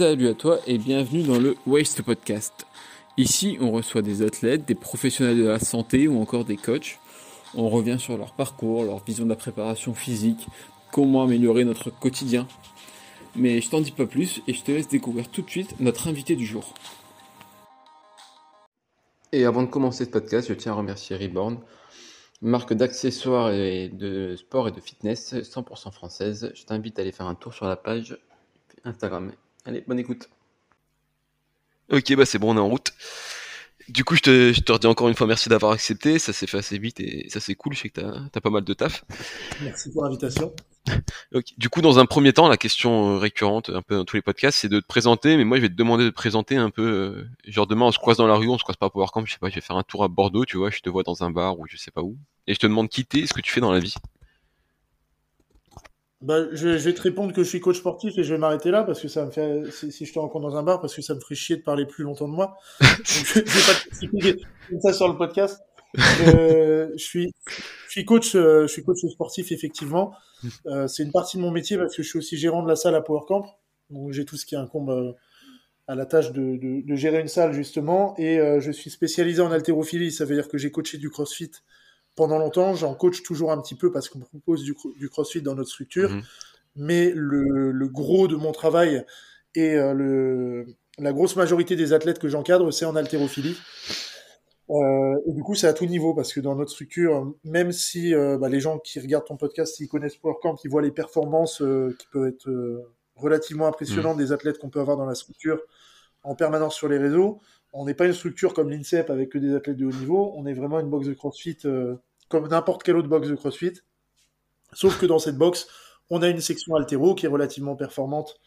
Salut à toi et bienvenue dans le Waste Podcast. Ici, on reçoit des athlètes, des professionnels de la santé ou encore des coachs. On revient sur leur parcours, leur vision de la préparation physique, comment améliorer notre quotidien. Mais je t'en dis pas plus et je te laisse découvrir tout de suite notre invité du jour. Et avant de commencer ce podcast, je tiens à remercier Reborn, marque d'accessoires et de sport et de fitness 100% française. Je t'invite à aller faire un tour sur la page Instagram. Allez, bonne écoute. Ok, bah c'est bon, on est en route. Du coup, je te, je te redis encore une fois merci d'avoir accepté. Ça s'est fait assez vite et ça c'est cool. Je sais que t'as as pas mal de taf. Merci pour l'invitation. Ok. Du coup, dans un premier temps, la question euh, récurrente, un peu dans tous les podcasts, c'est de te présenter. Mais moi, je vais te demander de te présenter un peu. euh, genre demain, on se croise dans la rue, on se croise pas à PowerCamp. Je sais pas, je vais faire un tour à Bordeaux, tu vois. Je te vois dans un bar ou je sais pas où. Et je te demande qui t'es, ce que tu fais dans la vie. Bah, je, je vais te répondre que je suis coach sportif et je vais m'arrêter là parce que ça me fait, si, si je te rencontre dans un bar, parce que ça me ferait chier de parler plus longtemps de moi. Donc, je, vais pas te comme ça sur le podcast. Euh, je suis, je suis coach, euh, je suis coach sportif effectivement. Euh, c'est une partie de mon métier parce que je suis aussi gérant de la salle à PowerCamp. Donc j'ai tout ce qui incombe à la tâche de, de, de gérer une salle justement. Et euh, je suis spécialisé en haltérophilie. Ça veut dire que j'ai coaché du CrossFit pendant longtemps. J'en coach toujours un petit peu parce qu'on propose du, cro- du CrossFit dans notre structure. Mhm. Mais le, le gros de mon travail et euh, le, la grosse majorité des athlètes que j'encadre, c'est en haltérophilie. Euh, et du coup, c'est à tout niveau parce que dans notre structure, même si euh, bah, les gens qui regardent ton podcast, s'ils connaissent PowerCamp, ils voient les performances qui peuvent être relativement impressionnantes des athlètes qu'on peut avoir dans la structure en permanence sur les réseaux. On n'est pas une structure comme l'INSEP avec que des athlètes de haut niveau. On est vraiment une box de CrossFit euh, comme n'importe quelle autre box de CrossFit. Sauf que dans cette box, on a une section altéro qui est relativement performante.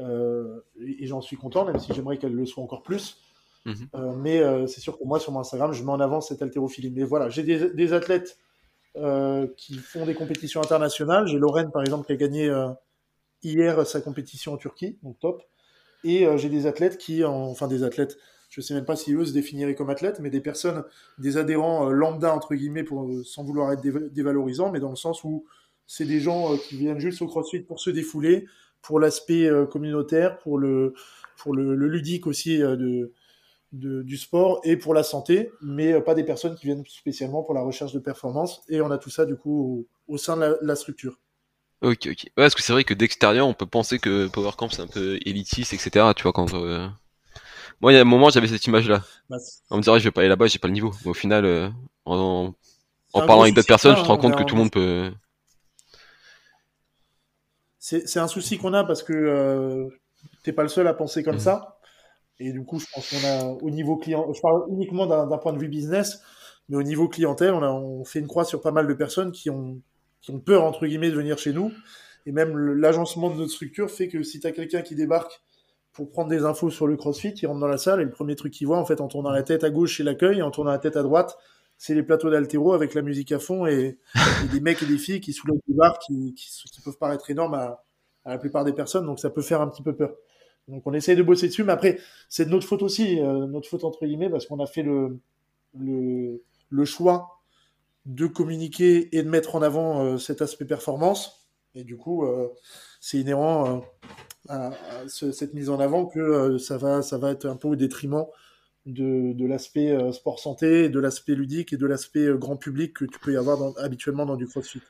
euh, et et j'en suis content, même si j'aimerais qu'elle le soit encore plus. Mhm. Euh, mais c'est sûr que moi, sur mon Instagram, je mets en avant cette haltérophilie. Mais voilà, j'ai des, des athlètes qui font des compétitions internationales. J'ai Lorraine, par exemple, qui a gagné hier sa compétition en Turquie, donc top. Et j'ai des athlètes qui, en- enfin des athlètes, je sais même pas si eux se définiraient comme athlètes, mais des personnes, des adhérents euh, lambda, entre guillemets, euh, sans vouloir être déva- dévalorisant, mais dans le sens où c'est des gens euh, qui viennent juste au CrossFit pour se défouler, pour l'aspect communautaire, pour le, pour le, ludique aussi de, du sport et pour la santé, mais pas des personnes qui viennent spécialement pour la recherche de performance. Et on a tout ça du coup au, sein de la, structure. Ok, ok. Ouais, parce que c'est vrai que d'extérieur, on peut penser que PowerCamp c'est un peu élitiste, etc. Tu vois, quand. Moi, il y a un moment, j'avais cette image-là. Bah, On me dirait, je vais pas aller là-bas, j'ai pas le niveau. Mais au final, euh, en, en parlant avec d'autres personnes, je a, te rends hein, compte que tout le monde peut. c'est c'est un souci qu'on a parce que euh, t'es pas le seul à penser comme Mhm. ça. Et du coup, je pense qu'on a au niveau client, je parle uniquement d'un point de vue business, mais au niveau clientèle, on a on fait une croix sur pas mal de personnes qui ont qui ont peur entre guillemets de venir chez nous. Et même l'agencement de notre structure fait que si tu as quelqu'un qui débarque pour prendre des infos sur le CrossFit, il rentre dans la salle et le premier truc qu'il voit, en fait, en tournant la tête à gauche, c'est l'accueil, en tournant la tête à droite, c'est les plateaux d'altéro avec la musique à fond et, des mecs et des filles qui soulèvent des barres qui, peuvent paraître énormes à, la plupart des personnes, donc ça peut faire un petit peu peur. Donc on essaye de bosser dessus, mais après, c'est de notre faute aussi, euh, notre faute entre guillemets, parce qu'on a fait le, choix de communiquer et de mettre en avant euh, cet aspect performance. Et du coup, euh, c'est inhérent à, à ce- cette mise en avant que euh, ça, va, ça va être un peu au détriment de, de l'aspect euh, sport santé, de l'aspect ludique et de l'aspect euh, grand public que tu peux y avoir dans- habituellement dans du crossfit.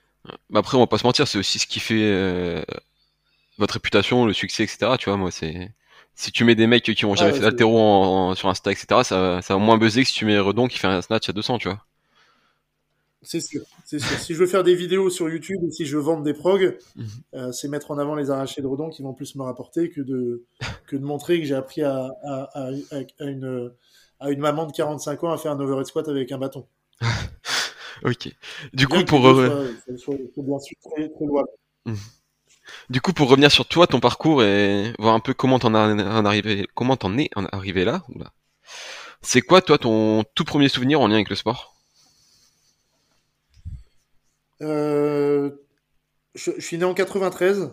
Mais après, on va pas se mentir, c'est aussi ce qui fait votre réputation, le succès, etc. Tu vois, moi, c'est. Si tu mets des mecs qui ont jamais Ah, fait c'est- d'altéro sur Insta, etc., ça, ça va moins buzzer que si tu mets Redon qui fait un snatch à 200, tu vois. C'est sûr, c'est sûr. Si je veux faire des vidéos sur YouTube ou si je veux vendre des progs, Mhm. euh, c'est mettre en avant les arrachés de redon qui vont plus me rapporter que de, que de montrer que j'ai appris à, à, à, à une, à une maman de 45 ans à faire un overhead squat avec un bâton. Ok. Du Bien coup, pour, les deux euh, soient- soient- soient bien sûr très, très louables. du coup, pour revenir sur toi, ton parcours et voir un peu comment t'en arrivé, comment t'en es en arrivé là, oula. C'est quoi, toi, ton tout premier souvenir en lien avec le sport? Euh, je, je suis né en 93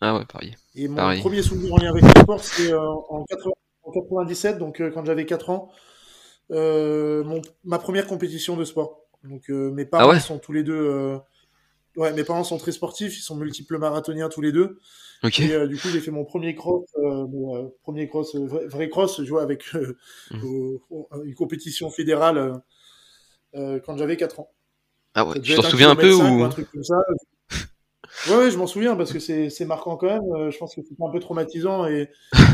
Ah ouais, pareil. et mon Pareil. premier souvenir en lien avec le sport, c'est euh, en, 80 en 97, donc euh, quand j'avais 4 ans, mon, ma première compétition de sport. Donc mes parents Ah ouais sont tous les deux ouais, mes parents sont très sportifs, ils sont multiples marathoniens tous les deux. Et euh, du coup, j'ai fait mon premier cross, euh, mon, euh, premier cross, vrai, vrai cross, je vois, avec au- une compétition fédérale quand j'avais 4 ans. Ah ouais. Tu t'en souviens un peu ou un truc comme ça. Ouais, ouais, je m'en souviens parce que c'est marquant quand même. Euh, je pense que c'était un peu traumatisant et,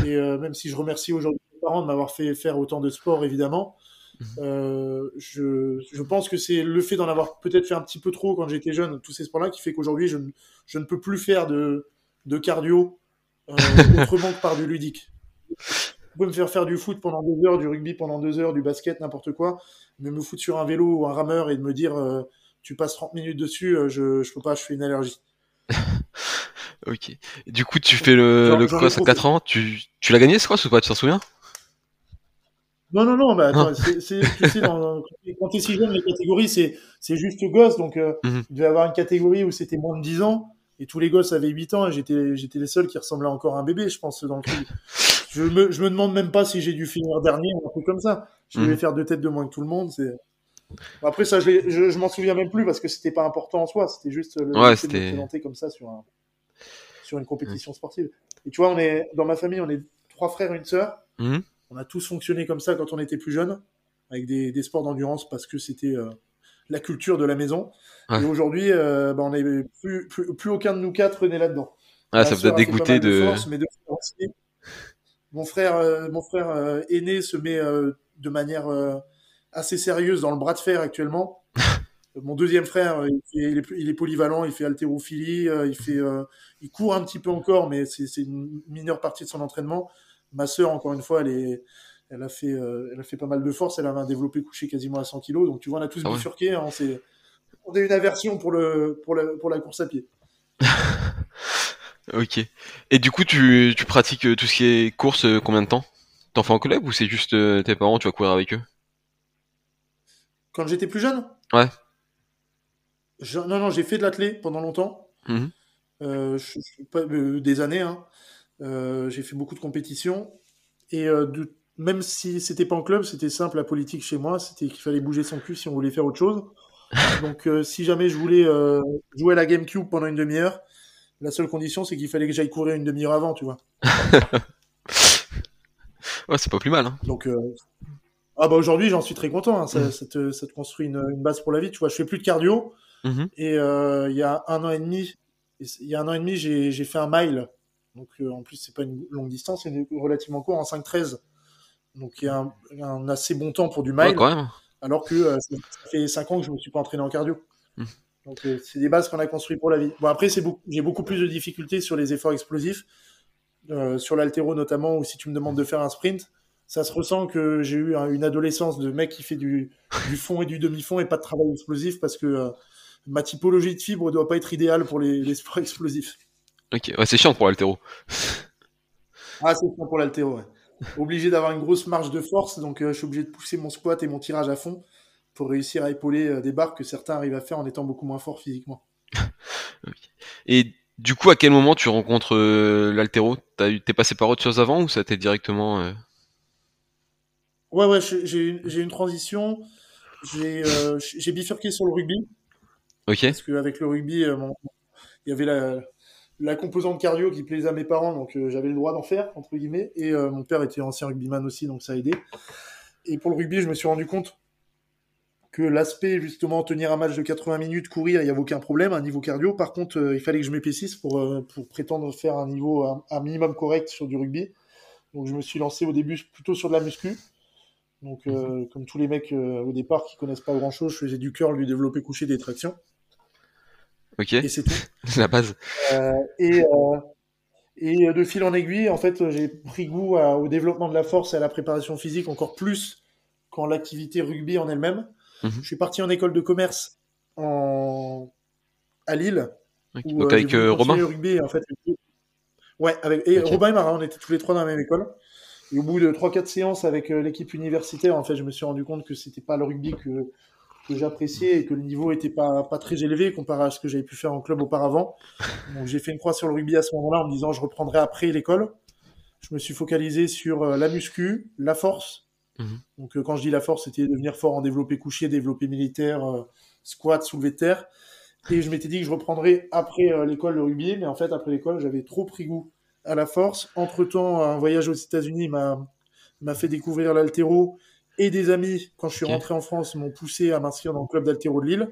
et euh, même si je remercie aujourd'hui mes parents de m'avoir fait faire autant de sport, évidemment, Mhm. euh, je, je pense que c'est le fait d'en avoir peut-être fait un petit peu trop quand j'étais jeune, tous ces sports-là, qui fait qu'aujourd'hui, je, ne- je ne peux plus faire de, de cardio euh, autrement que par du ludique. Vous pouvez me faire faire du foot pendant deux heures, du rugby pendant deux heures, du basket, n'importe quoi, mais me foutre sur un vélo ou un rameur et de me dire tu passes 30 minutes dessus, euh, je, je peux pas, je fais une allergie. Ok. Du coup, tu fais le, le cross à trop 4 ans. Tu, tu l'as gagné ce cross ou pas Tu t'en souviens? Non, non, non, bah, attends, Ah. c'est, c'est- tu sais, dans, quand t'es si jeune, les catégories, c'est, c'est juste gosse, donc euh, Mhm. il devait y avoir une catégorie où c'était moins de 10 ans, et tous les gosses avaient 8 ans, et j'étais, j'étais les seuls qui ressemblaient encore à un bébé, je pense, dans le truc. Je me, je me demande même pas si j'ai dû finir dernier ou un truc comme ça. Je devais Mhm. faire deux têtes de moins que tout le monde, c'est... Après, ça, je, je, je m'en souviens même plus parce que c'était pas important en soi, c'était juste le Ouais, fait de me présenter comme ça sur, un, sur une compétition sportive. Et tu vois, on est, dans ma famille, on est trois frères et une sœur. Mhm. On a tous fonctionné comme ça quand on était plus jeunes, avec des, des sports d'endurance parce que c'était euh, la culture de la maison. Ouais. Et aujourd'hui, euh, bah, on est plus, plus, plus aucun de nous quatre n'est là-dedans. Ah, Ma ça vous a dégoûté de. force. Mon frère, euh, mon frère euh, aîné se met de manière assez sérieuse dans le bras de fer actuellement. Mon deuxième frère, euh, il, fait- il est, il est polyvalent, il fait haltérophilie, euh, il fait, euh, il court un petit peu encore, mais c'est une mineure partie de son entraînement. Ma sœur, encore une fois, elle est, elle a fait, euh, elle a fait pas mal de force. Elle avait un développé couché quasiment à 100 kg. Donc tu vois, on a tous Ah ouais. bifurqué. hein, on a une aversion pour le, pour la, pour la course à pied. Ok. Et du coup, tu, tu pratiques tout ce qui est course combien de temps? T'en fais en club ou c'est juste tes parents, tu vas courir avec eux? Quand j'étais plus jeune Ouais. Je- non, non, j'ai fait de l'athlé pendant longtemps. Mhm. Euh, je- je- pas, euh, des années. Hein. Euh, j'ai fait beaucoup de compétitions. Et de- même si c'était pas en club, c'était simple la politique chez moi. C'était qu'il fallait bouger son cul si on voulait faire autre chose. Donc, si jamais je voulais jouer à la GameCube pendant une demi-heure, la seule condition, c'est qu'il fallait que j'aille courir une demi-heure avant, tu vois. Ouais, c'est pas plus mal. Hein. Donc, ah bah aujourd'hui, j'en suis très content. hein. Ça, Mhm. ça te, ça te construit une, une base pour la vie. Tu vois, je fais plus de cardio. Mhm. Et euh, il y a un an et demi, il y a un an et demi, j'ai fait un mile. Donc euh, en plus, c'est pas une longue distance, c'est relativement court en 5-13. Donc il y a un, un assez bon temps pour du Ouais, mile, quand même. alors que euh, ça ça fait 5 ans que je me suis pas entraîné en cardio. Mhm. Donc c'est des bases qu'on a construites pour la vie. Bon après, c'est beaucoup, j'ai beaucoup plus de difficultés sur les efforts explosifs, sur l'altéro notamment, ou si tu me demandes de faire un sprint. Ça se ressent que j'ai eu un- une adolescence de mec qui fait du, du fond et du demi-fond et pas de travail explosif parce que euh, ma typologie de fibre doit pas être idéale pour les, les sports explosifs. Ok. Ouais, c'est chiant pour l'altéro. Ah, c'est bon pour l'altéro, ouais. Obligé d'avoir une grosse marge de force, donc euh, je suis obligé de pousser mon squat et mon tirage à fond pour réussir à épauler euh, des barres que certains arrivent à faire en étant beaucoup moins forts physiquement. Et du coup, à quel moment tu rencontres l'altéro T'es passé par autre chose avant ou ça t'est directement Ouais, ouais, j'ai eu une transition. J'ai euh, j'ai bifurqué sur le rugby, Ok. parce qu'avec le rugby, euh, il y avait la, la composante cardio qui plaisait à mes parents, donc euh, j'avais le droit d'en faire, entre guillemets. Et euh, mon père était ancien rugbyman aussi, donc ça a aidé. Et pour le rugby, je me suis rendu compte que l'aspect, justement, tenir un match de 80 minutes, courir, il n'y avait aucun problème, un niveau cardio. Par contre, il fallait que je m'épaississe pour, pour prétendre faire un niveau, un, un minimum correct sur du rugby. Donc je me suis lancé au début plutôt sur de la muscu. Donc, euh, comme tous les mecs euh, au départ qui connaissent pas grand chose, je faisais du curl, du développé couché, des tractions, Ok. et c'est tout. La base. Euh, et, et de fil en aiguille, en fait, j'ai pris goût à- au développement de la force et à la préparation physique encore plus qu'en l'activité rugby en elle-même. Mhm. Je suis parti en école de commerce en... à Lille. Où, Donc avec le rugby, en fait. Ouais, avec... et. Robin et Marin, on était tous les trois dans la même école. Et au bout de 3-4 séances avec euh, l'équipe universitaire, en fait, je me suis rendu compte que c'était pas le rugby que, que j'appréciais et que le niveau était pas, pas très élevé comparé à ce que j'avais pu faire en club auparavant. Donc j'ai fait une croix sur le rugby à ce moment-là en me disant je reprendrai après l'école. Je me suis focalisé sur euh, la muscu, la force. Mhm. Donc euh, quand je dis la force, c'était devenir fort en développé couché, développé militaire, squat, soulevé de terre. Et je m'étais dit que je reprendrais après l'école le rugby, mais en fait, après l'école, j'avais trop pris goût à la force. Entre-temps, un voyage aux États-Unis m'a fait découvrir l'altéro et des amis, quand je suis rentré en France, m'ont poussé à m'inscrire dans le club d'altéro de Lille.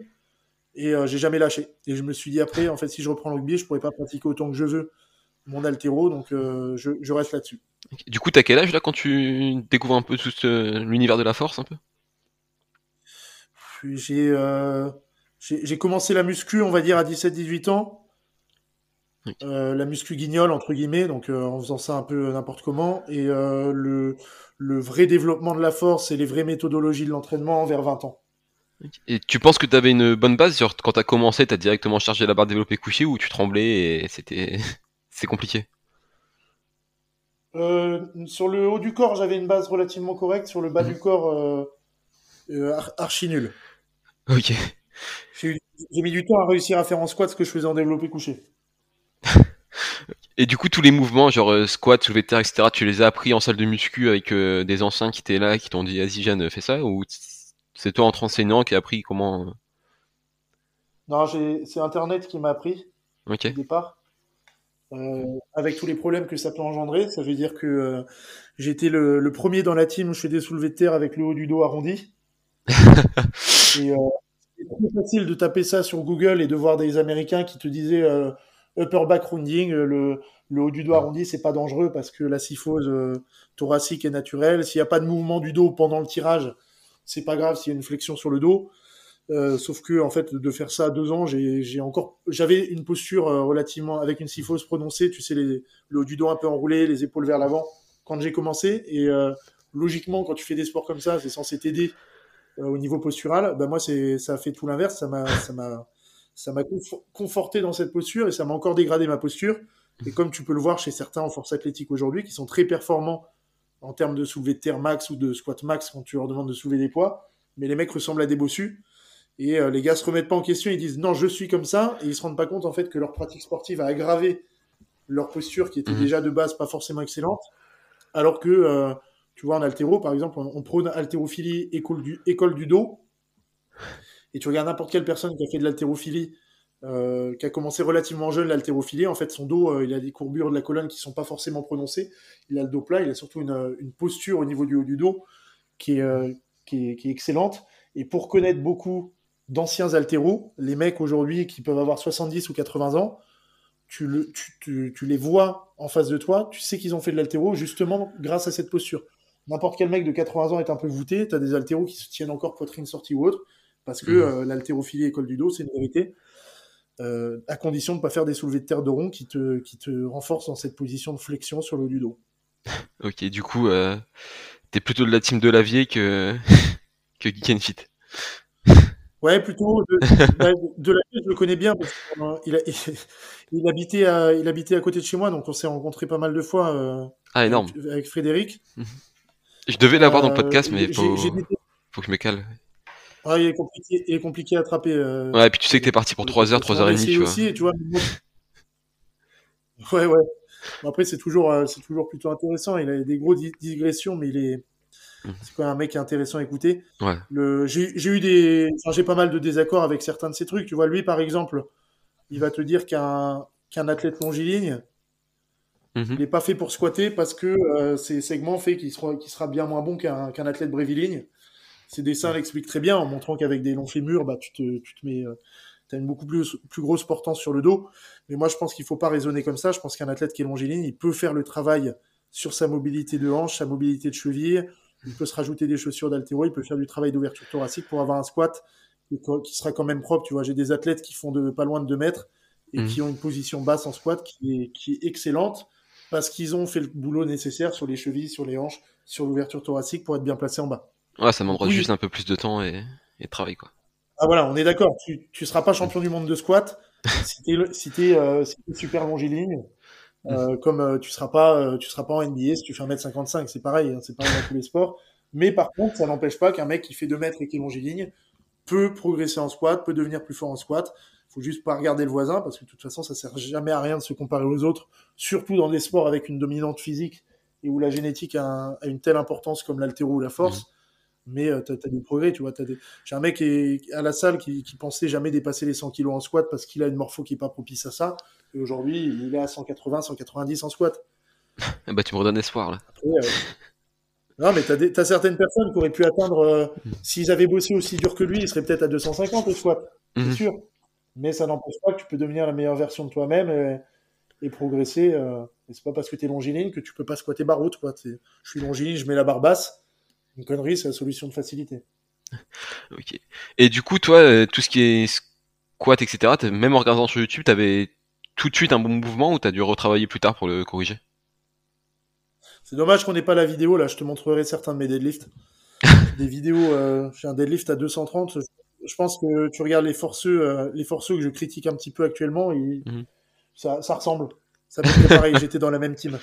Et euh, j'ai jamais lâché. Et je me suis dit après, en fait, si je reprends le rugby, je pourrais pas pratiquer autant que je veux mon altéro, donc euh, je, je reste là-dessus. Du coup, t'as quel âge là quand tu découvres un peu tout l'univers de la force un peu? J'ai euh, j'ai commencé la muscu, on va dire, à 17-18 ans. Ok. Euh, la muscu guignol, entre guillemets, donc euh, en faisant ça un peu n'importe comment. Et euh, le, le vrai développement de la force et les vraies méthodologies de l'entraînement vers 20 ans. Et tu penses que t'avais une bonne base genre, Quand t'as commencé, t'as directement chargé la barre développée couchée ou tu tremblais et c'était c'est compliqué? Euh, sur le haut du corps, j'avais une base relativement correcte. Sur le bas Mhm. du corps, euh, euh, ar- archi nul. Ok. J'ai eu- j'ai mis du temps à réussir à faire en squat ce que je faisais en développé couché. Et du coup, tous les mouvements, genre euh, squat, soulevé de terre, etc., tu les as appris en salle de muscu avec euh, des anciens qui étaient là, qui t'ont dit, vas-y, Jeanne, fais ça Ou c'est toi, en te renseignant, qui a appris comment euh, Non, c'est Internet qui m'a appris Ok. au départ. Euh, avec tous les problèmes que ça peut engendrer. Ça veut dire que euh, j'étais le, le premier dans la team où je fais des soulevés de terre avec le haut du dos arrondi. et c'est trop facile de taper ça sur Google et de voir des Américains qui te disaient euh, upper back rounding, euh, le, le haut du dos arrondi, c'est pas dangereux parce que la syphose euh, thoracique est naturelle. S'il n'y a pas de mouvement du dos pendant le tirage, c'est pas grave s'il y a une flexion sur le dos. Euh, sauf que en fait de faire ça à deux ans, j'ai encore j'avais une posture euh, relativement avec une syphose prononcée, tu sais les, le haut du dos un peu enroulé, les épaules vers l'avant quand j'ai commencé et euh, logiquement quand tu fais des sports comme ça, c'est censé t'aider euh, au niveau postural. Ben moi c'est ça a fait tout l'inverse, ça m'a ça m'a conforté dans cette posture et ça m'a encore dégradé ma posture. Et comme tu peux le voir chez certains en force athlétique aujourd'hui qui sont très performants en termes de soulevé de terre max ou de squat max quand tu leur demandes de soulever des poids, mais les mecs ressemblent à des bossus. Et euh, les gars se remettent pas en question, ils disent non, je suis comme ça, et ils se rendent pas compte en fait que leur pratique sportive a aggravé leur posture qui était Mhm. déjà de base pas forcément excellente, alors que euh, tu vois en altéro par exemple, on, on prône haltérophilie école du, école du dos, et tu regardes n'importe quelle personne qui a fait de l'haltérophilie, euh, qui a commencé relativement jeune l'haltérophilie, en fait son dos, euh, il a des courbures de la colonne qui sont pas forcément prononcées, il a le dos plat, il a surtout une, une posture au niveau du haut du dos qui est, euh, excellente. Et pour connaître beaucoup d'anciens altéros, les mecs aujourd'hui qui peuvent avoir 70 ou 80 ans, tu, tu les vois en face de toi, tu sais qu'ils ont fait de l'altéro justement grâce à cette posture. N'importe quel mec de 80 ans est un peu voûté, tu as des altéros qui se tiennent encore poitrine sortie ou autre, parce que Mhm. euh, l'haltérophilie école du dos, c'est une vérité, euh, à condition de ne pas faire des soulevés de terre de rond qui te, qui te renforcent dans cette position de flexion sur le du dos. Ok, du coup, euh, t'es plutôt de la team de Lavier que, que Geek and Fit. Ouais, plutôt de, de la je le connais bien parce qu'il a, il, il habitait à, il habitait à côté de chez moi, donc on s'est rencontrés pas mal de fois euh, Ah, énorme. avec, avec Frédéric. Je devais l'avoir dans le Euh, podcast, mais faut, faut que je me cale. Ouais, il est compliqué, il est compliqué à attraper. euh, Ouais, et puis tu sais que t'es parti pour le 3 heures, podcast. 3 heures On et a demie, essayé tu vois. aussi, et tu vois. Ouais, ouais. Bon, après, c'est toujours, euh, c'est toujours plutôt intéressant. Il a des gros di- digressions, mais il est, Mhm. c'est quand même un mec intéressant à écouter. Ouais. Le, j'ai, eu des, enfin, j'ai pas mal de désaccords avec certains de ces trucs. Tu vois, lui, par exemple, il va te dire qu'un, athlète longiligne, Mhm. il n'est pas fait pour squatter parce que euh, ses segments fait qu'il sera, sera bien moins bon qu'un, qu'un athlète bréviligne. Ses dessins l'expliquent très bien en montrant qu'avec des longs fémurs, bah, tu te, tu te mets, euh, t'as une beaucoup plus, plus grosse portance sur le dos. Mais moi, je pense qu'il faut pas raisonner comme ça. Je pense qu'un athlète qui est longiligne, il peut faire le travail sur sa mobilité de hanche, sa mobilité de cheville. Il peut se rajouter des chaussures d'altéro. Il peut faire du travail d'ouverture thoracique pour avoir un squat qui, sera quand même propre. Tu vois, j'ai des athlètes qui font de pas loin de 2 mètres et Mhm. qui ont une position basse en squat qui est, qui est excellente parce qu'ils ont fait le boulot nécessaire sur les chevilles, sur les hanches, sur l'ouverture thoracique pour être bien placés en bas. Ouais, ça demandera Oui. juste un peu plus de temps et, et de travail, quoi. Ah voilà, on est d'accord. Tu, tu seras pas champion du monde de squat si si t'es euh, si super longiligne. Euh, comme euh, tu seras pas euh, tu seras pas en NBA si tu fais 1m55, c'est pareil, hein, c'est pareil dans tous les sports. Mais par contre, ça n'empêche pas qu'un mec qui fait 2 mètres et qui est longiligne peut progresser en squat, peut devenir plus fort en squat. Faut juste pas regarder le voisin parce que de toute façon, ça sert jamais à rien de se comparer aux autres, surtout dans des sports avec une dominante physique et où la génétique a, un- a une telle importance comme l'haltéro ou la force. Mais tu as, des progrès, tu vois. Des... J'ai un mec qui à la salle qui, qui, pensait jamais dépasser les 100 kilos en squat parce qu'il a une morpho qui est pas propice à ça. Et aujourd'hui, il est à 180, 190 en squat. bah, tu me redonnes espoir, là. Non, mais tu as, certaines personnes qui auraient pu atteindre, s'ils avaient bossé aussi dur que lui, ils seraient peut-être à 250 au squat, c'est mhm. sûr. Mais ça n'empêche pas que tu peux devenir la meilleure version de toi-même et, progresser. Euh, et c'est pas parce que tu es longiligne que tu peux pas squatter barre haute. Quoi. Je suis longiligne, je mets la barre basse. Une connerie, c'est la solution de facilité. ok. Et du coup, toi, euh, tout ce qui est squat, etc., même en regardant sur YouTube, tu avais tout de suite un bon mouvement ou tu as dû retravailler plus tard pour le corriger? C'est dommage qu'on n'ait pas la vidéo. Là, je te montrerai certains de mes deadlifts. Des vidéos, euh, j'ai un deadlift à 230 je pense que tu regardes les forceux, euh, les forceux que je critique un petit peu actuellement, et mhm. ça, ressemble. Ça pareil, j'étais dans la même team.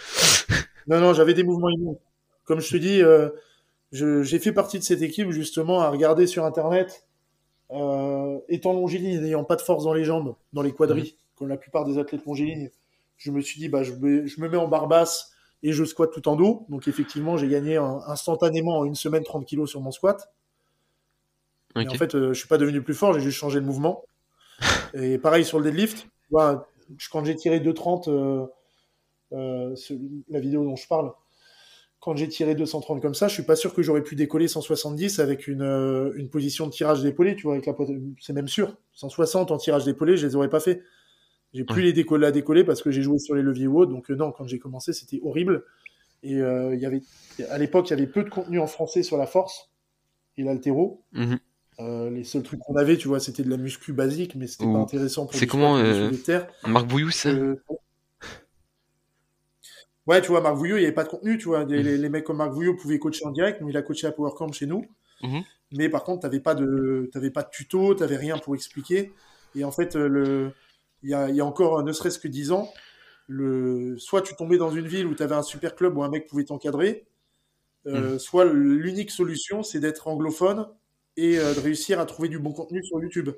Non, non, j'avais des mouvements immenses. Comme je te dis, euh, j'ai fait partie de cette équipe justement à regarder sur Internet, euh, étant longiligne, n'ayant pas de force dans les jambes, dans les quadris, mhm. comme la plupart des athlètes longilignes. Je me suis dit, bah, je, me mets en barre basse et je squatte tout en dos. Donc effectivement, j'ai gagné instantanément en une semaine 30 kilos sur mon squat en fait, euh, je suis pas devenu plus fort, j'ai juste changé de mouvement. Et pareil sur le deadlift. quand j'ai tiré 230, euh, euh, la vidéo dont je parle, quand j'ai tiré 230 comme ça, je suis pas sûr que j'aurais pu décoller 170 avec une, une position de tirage d'épaulé, tu vois, avec la c'est même sûr. 160 en tirage d'épaulé, je les aurais pas fait. J'ai plus les décoller à décoller parce que j'ai joué sur les leviers hauts, donc non, quand j'ai commencé, c'était horrible. Et il y avait, à l'époque, il y avait peu de contenu en français sur la force et l'altéro. Mhm. Euh, les seuls trucs qu'on avait, tu vois, c'était de la muscu basique, mais c'était pas intéressant pour C'est comment euh, Marc Bouillou, ça? Euh, Ouais, tu vois, Marc Vouillot, il n'y avait pas de contenu, tu vois. Les, mhm. mecs comme Marc Vouillot pouvaient coacher en direct, mais il a coaché à PowerCamp chez nous. Mhm. Mais par contre, tu n'avais pas, de... pas de tuto, tu n'avais rien pour expliquer. Et en fait, le... il, y a, y a encore ne serait-ce que 10 ans, le... soit tu tombais dans une ville où tu avais un super club où un mec pouvait t'encadrer, mhm. soit l'unique solution, c'est d'être anglophone et euh, de réussir à trouver du bon contenu sur YouTube.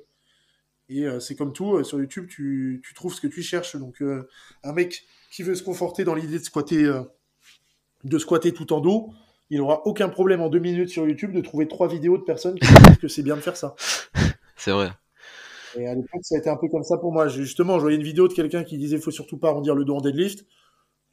Et euh, c'est comme tout, euh, sur YouTube, tu, tu, trouves ce que tu cherches. Donc, un mec qui veut se conforter dans l'idée de squatter, de squatter tout en dos, il n'aura aucun problème en deux minutes sur YouTube de trouver trois vidéos de personnes qui disent que c'est bien de faire ça. C'est vrai. Et à l'époque, ça a été un peu comme ça pour moi. Justement, je voyais une vidéo de quelqu'un qui disait faut surtout pas arrondir le dos en deadlift.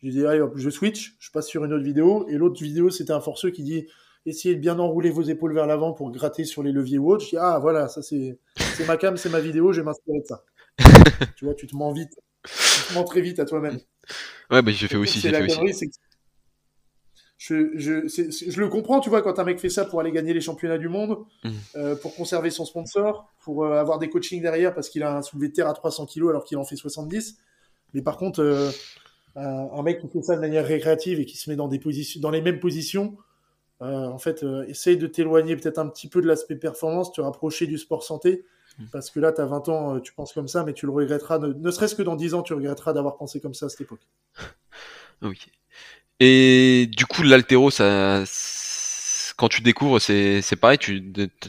Je dis allez hop, je switch, je passe sur une autre vidéo. Et l'autre vidéo, c'était un forceux qui dit essayez de bien enrouler vos épaules vers l'avant pour gratter sur les leviers ou autres. Je dis, ah voilà, ça c'est ma cam, c'est ma vidéo, je vais m'inspirer de ça. tu vois, tu te mens vite. Tu te mens très vite à toi-même. Ouais, bah j'ai fait aussi. J'ai fait aussi. Je, je, je, le comprends, tu vois, quand un mec fait ça pour aller gagner les championnats du monde, mmh. euh, pour conserver son sponsor, pour euh, avoir des coachings derrière parce qu'il a un soulevé de terre à 300 kg alors qu'il en fait 70. Mais par contre, euh, un, mec qui fait ça de manière récréative et qui se met dans, des positions, dans les mêmes positions, euh, en fait, euh, essaye de t'éloigner peut-être un petit peu de l'aspect performance, te rapprocher du sport santé. Mm. Parce que là, tu as 20 ans, euh, tu penses comme ça, mais tu le regretteras. Ne, serait-ce que dans 10 ans, tu regretteras d'avoir pensé comme ça à cette époque. ok. Et du coup, l'altéro, ça, quand tu découvres, c'est, pareil, tu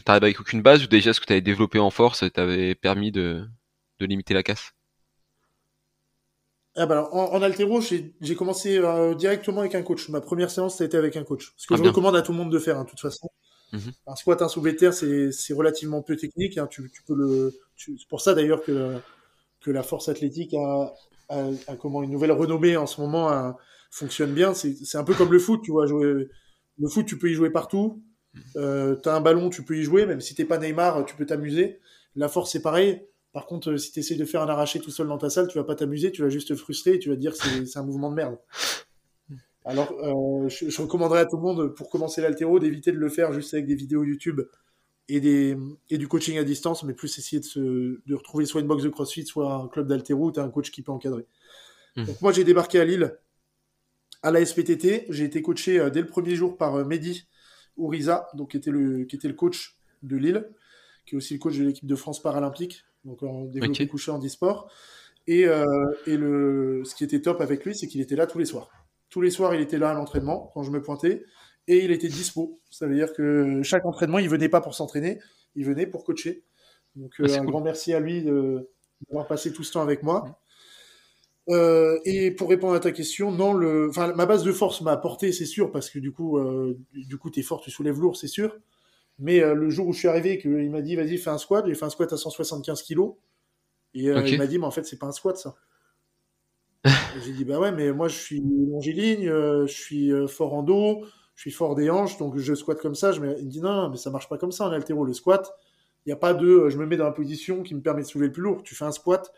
n'arrives avec aucune base ou déjà ce que tu avais développé en force t'avait permis de limiter la casse? Ah bah alors, en, en altéro, j'ai commencé euh, directement avec un coach. Ma première séance, ça a été avec un coach. Ce que ah, je recommande à tout le monde de faire, hein, de toute façon. Mhm. Un squat, un soulevé de terre, c'est relativement peu technique. Hein. Tu, tu, peux le. C'est pour ça d'ailleurs que, que la force athlétique a, a, a, comment une nouvelle renommée en ce moment fonctionne bien. C'est un peu comme le foot, tu vois. Jouer, le foot, tu peux y jouer partout. Euh, tu as un ballon, tu peux y jouer. Même si t'es pas Neymar, tu peux t'amuser. La force, c'est pareil. Par contre, euh, si tu essaies de faire un arraché tout seul dans ta salle, tu vas pas t'amuser, tu vas juste te frustrer et tu vas te dire que c'est un mouvement de merde. Alors, euh, je, recommanderais à tout le monde, pour commencer l'altéro, d'éviter de le faire juste avec des vidéos YouTube et, des, et du coaching à distance, mais plus essayer de, se, de retrouver soit une box de CrossFit, soit un club d'altéro où tu as un coach qui peut encadrer. Mmh. Donc moi, j'ai débarqué à Lille à la SPTT. J'ai été coaché euh, dès le premier jour par Mehdi Ouriza, donc, qui, était le, qui était le coach de Lille, qui est aussi le coach de l'équipe de France paralympique donc en développé couché en e-sport. Et, euh, et le, ce qui était top avec lui, c'est qu'il était là tous les soirs. Tous les soirs, il était là à l'entraînement quand je me pointais et il était dispo. Ça veut dire que chaque entraînement, il venait pas pour s'entraîner, il venait pour coacher. Donc ah, euh, un grand merci à lui d'avoir passé tout ce temps avec moi. Euh, et pour répondre à ta question, non, le, enfin, ma base de force m'a apporté, c'est sûr, parce que du coup, euh, du coup, t'es fort, tu soulèves lourd, c'est sûr. Mais euh, le jour où je suis arrivé, qu'il m'a dit, vas-y, fais un squat, j'ai fait un squat à 175 kilos. Et euh, il m'a dit, mais en fait, c'est pas un squat, ça. J'ai dit, bah ouais, mais moi, je suis longiligne, euh, je suis fort en dos, je suis fort des hanches, donc je squatte comme ça. Je me... Il me dit, non, mais ça marche pas comme ça en haltéro. Le squat, il n'y a pas de, je me mets dans la position qui me permet de soulever le plus lourd. Tu fais un squat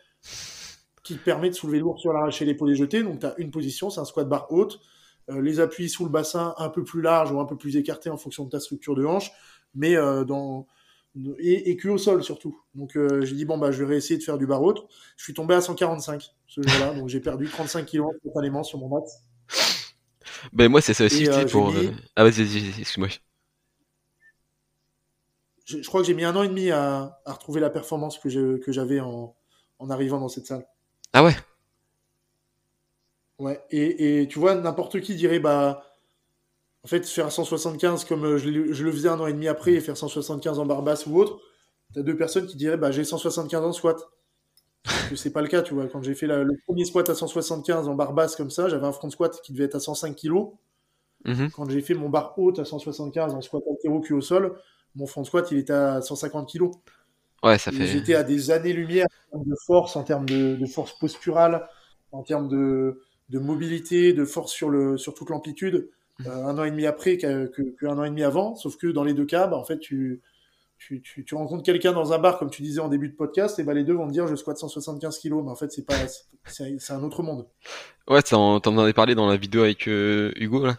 qui te permet de soulever lourd sur l'arraché, l'épaule et jeté. Donc, tu as une position, c'est un squat barre haute. Euh, les appuis sous le bassin un peu plus larges ou un peu plus écartés en fonction de ta structure de hanche, mais euh, dans et, et cul au sol surtout. Donc euh, j'ai dit bon bah je vais réessayer de faire du haute. Je suis tombé à 145 ce jour-là, donc j'ai perdu 35 kilos spontanément sur mon max. Ben moi c'est ça aussi euh, pour. mis- euh, Ah vas-y, vas-y, excuse-moi. Je, je crois que j'ai mis un an et demi à, à retrouver la performance que j'avais en, en arrivant dans cette salle. Ah ouais? Ouais. Et, et tu vois n'importe qui dirait bah en fait faire 175 comme euh, je, le- je le faisais un an et demi après et faire 175 en barre basse ou autre. T'as deux personnes qui diraient bah j'ai 175 en squat. C'est pas le cas, tu vois. Quand j'ai fait la- le premier squat à 175 en barre basse comme ça, j'avais un front squat qui devait être à 105 kg. Mhm. Quand j'ai fait mon barre haute à 175 en squat altéro cul au sol, mon front squat il était à 150 kg. Ouais, ça fait. J'étais à des années-lumière en termes de force, en termes de, de force posturale, en termes de, de mobilité, de force sur, le, sur toute l'amplitude, un an et demi après qu'un que, an et demi avant. Sauf que dans les deux cas, bah, en fait, tu, tu, tu, tu rencontres quelqu'un dans un bar, comme tu disais en début de podcast, et bah, les deux vont te dire je squatte 175 kilos, mais en fait, c'est pas, c'est c'est un autre monde. Ouais, t'en t'en avais parlé dans la vidéo avec euh, Hugo là.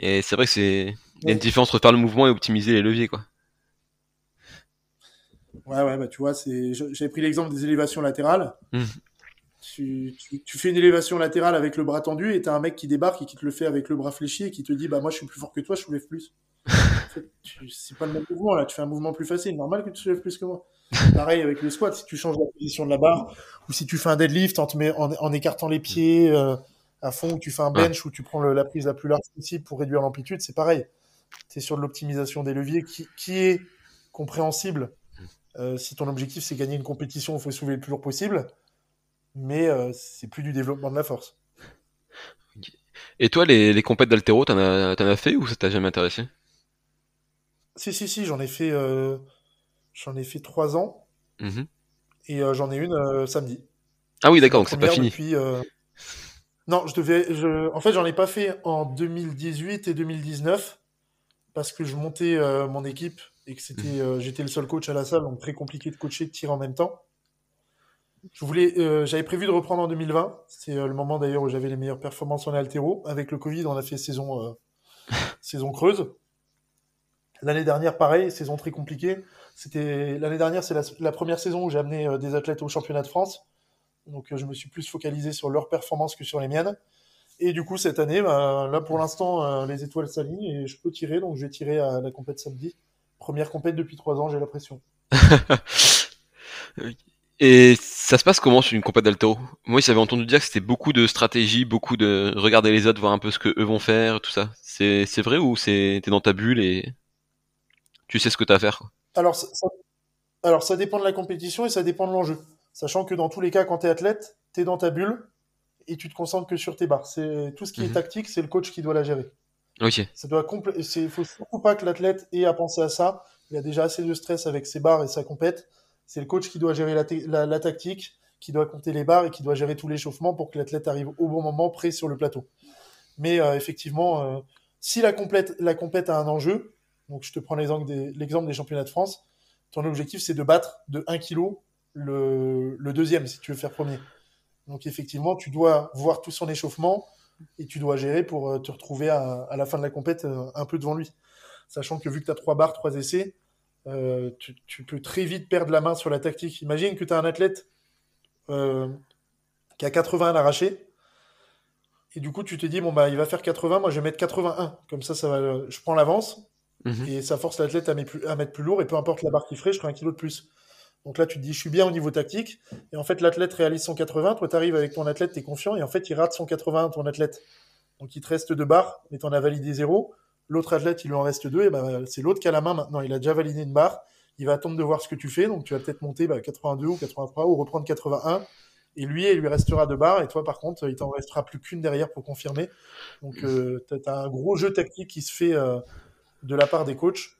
Et c'est vrai que c'est. A une Ouais. différence entre faire le mouvement et optimiser les leviers quoi. Ouais, ouais, bah tu vois, c'est, j'avais pris l'exemple des élévations latérales. Mhm. Tu, tu, tu fais une élévation latérale avec le bras tendu et t'as un mec qui débarque et qui te le fait avec le bras fléchi et qui te dit bah moi je suis plus fort que toi, je soulève plus. En fait, tu- c'est pas le même mouvement là, tu fais un mouvement plus facile, normal que tu soulèves plus que moi. Pareil avec le squat, si tu changes la position de la barre ou si tu fais un deadlift en, te met, en, en écartant les pieds euh, à fond ou tu fais un bench où tu prends le- la prise la plus large possible pour réduire l'amplitude, c'est pareil. C'est sur de l'optimisation des leviers qui, qui est compréhensible euh, si ton objectif c'est gagner une compétition, il faut soulever le plus lourd possible. Mais euh, c'est plus du développement de la force. Et toi, les, les compètes d'altéro, t'en as, t'en as fait ou ça t'a jamais intéressé? Si, si, si, j'en ai fait, euh, j'en ai fait trois ans Mhm. et euh, j'en ai une euh, samedi. Ah oui, d'accord, donc c'est pas fini. Depuis, Non, je devais. Je... En fait, j'en ai pas fait en 2018 et 2019 parce que je montais euh, mon équipe et que c'était, Mhm. euh, j'étais le seul coach à la salle, donc très compliqué de coacher, de tirer en même temps. Je voulais, euh, j'avais prévu de reprendre en 2020. C'est euh, le moment d'ailleurs où j'avais les meilleures performances en altéro. Avec le Covid, on a fait saison, euh, saison creuse. L'année dernière, pareil, saison très compliquée. C'était l'année dernière, c'est la, la première saison où j'ai amené des athlètes au championnat de France. Donc je me suis plus focalisé sur leurs performances que sur les miennes. Et du coup, cette année, bah, là pour l'instant, les étoiles s'alignent et je peux tirer, donc je vais tirer à la compète samedi. Première compète depuis trois ans, j'ai la pression. Et ça se passe comment sur une compète d'altéro Moi, j'avais entendu dire que c'était beaucoup de stratégie, beaucoup de regarder les autres, voir un peu ce que eux vont faire, tout ça. C'est c'est vrai ou c'est t'es dans ta bulle et tu sais ce que t'as à faire quoi? Alors ça, ça- alors, ça dépend de la compétition et ça dépend de l'enjeu. Sachant que dans tous les cas, quand tu es athlète, tu es dans ta bulle et tu te concentres que sur tes barres. C'est, tout ce qui est Mhm. tactique, c'est le coach qui doit la gérer. Ok. Ça doit c'est, faut surtout pas que l'athlète ait à penser à ça. Il a déjà assez de stress avec ses barres et sa compète. C'est le coach qui doit gérer la, ta- la- la tactique, qui doit compter les barres et qui doit gérer tout l'échauffement pour que l'athlète arrive au bon moment prêt sur le plateau. Mais euh, effectivement, euh, si la, complète, la compète a un enjeu, donc je te prends l'exemple des, championnats de France, ton objectif c'est de battre de 1 kg le, deuxième si tu veux faire premier. Donc effectivement, tu dois voir tout son échauffement et tu dois gérer pour euh, te retrouver à, la fin de la compète un peu devant lui. Sachant que vu que tu as trois barres, trois essais, euh, tu, tu peux très vite perdre la main sur la tactique. Imagine que tu as un athlète euh, qui a 80 à l'arraché. Et du coup, tu te dis, bon, bah, il va faire 80, moi je vais mettre 81. Comme ça, ça va, je prends l'avance Mhm. et ça force l'athlète à, mettre plus- à mettre plus lourd. Et peu importe la barre qu'il ferait, je ferai un kilo de plus. Donc là, tu te dis, je suis bien au niveau tactique. Et en fait, l'athlète réalise son 80. Toi, tu arrives avec ton athlète, tu es confiant. Et en fait, il rate son 80, ton athlète. Donc il te reste deux barres, mais tu en as validé zéro. L'autre athlète, il lui en reste deux. Et ben, c'est l'autre qui a la main maintenant. Il a déjà validé une barre. Il va attendre de voir ce que tu fais. Donc tu vas peut-être monter bah, 82 ou 83 ou reprendre 81. Et lui, il lui restera deux barres. Et toi, par contre, il t'en restera plus qu'une derrière pour confirmer. Donc, euh, tu as un gros jeu tactique qui se fait euh, de la part des coachs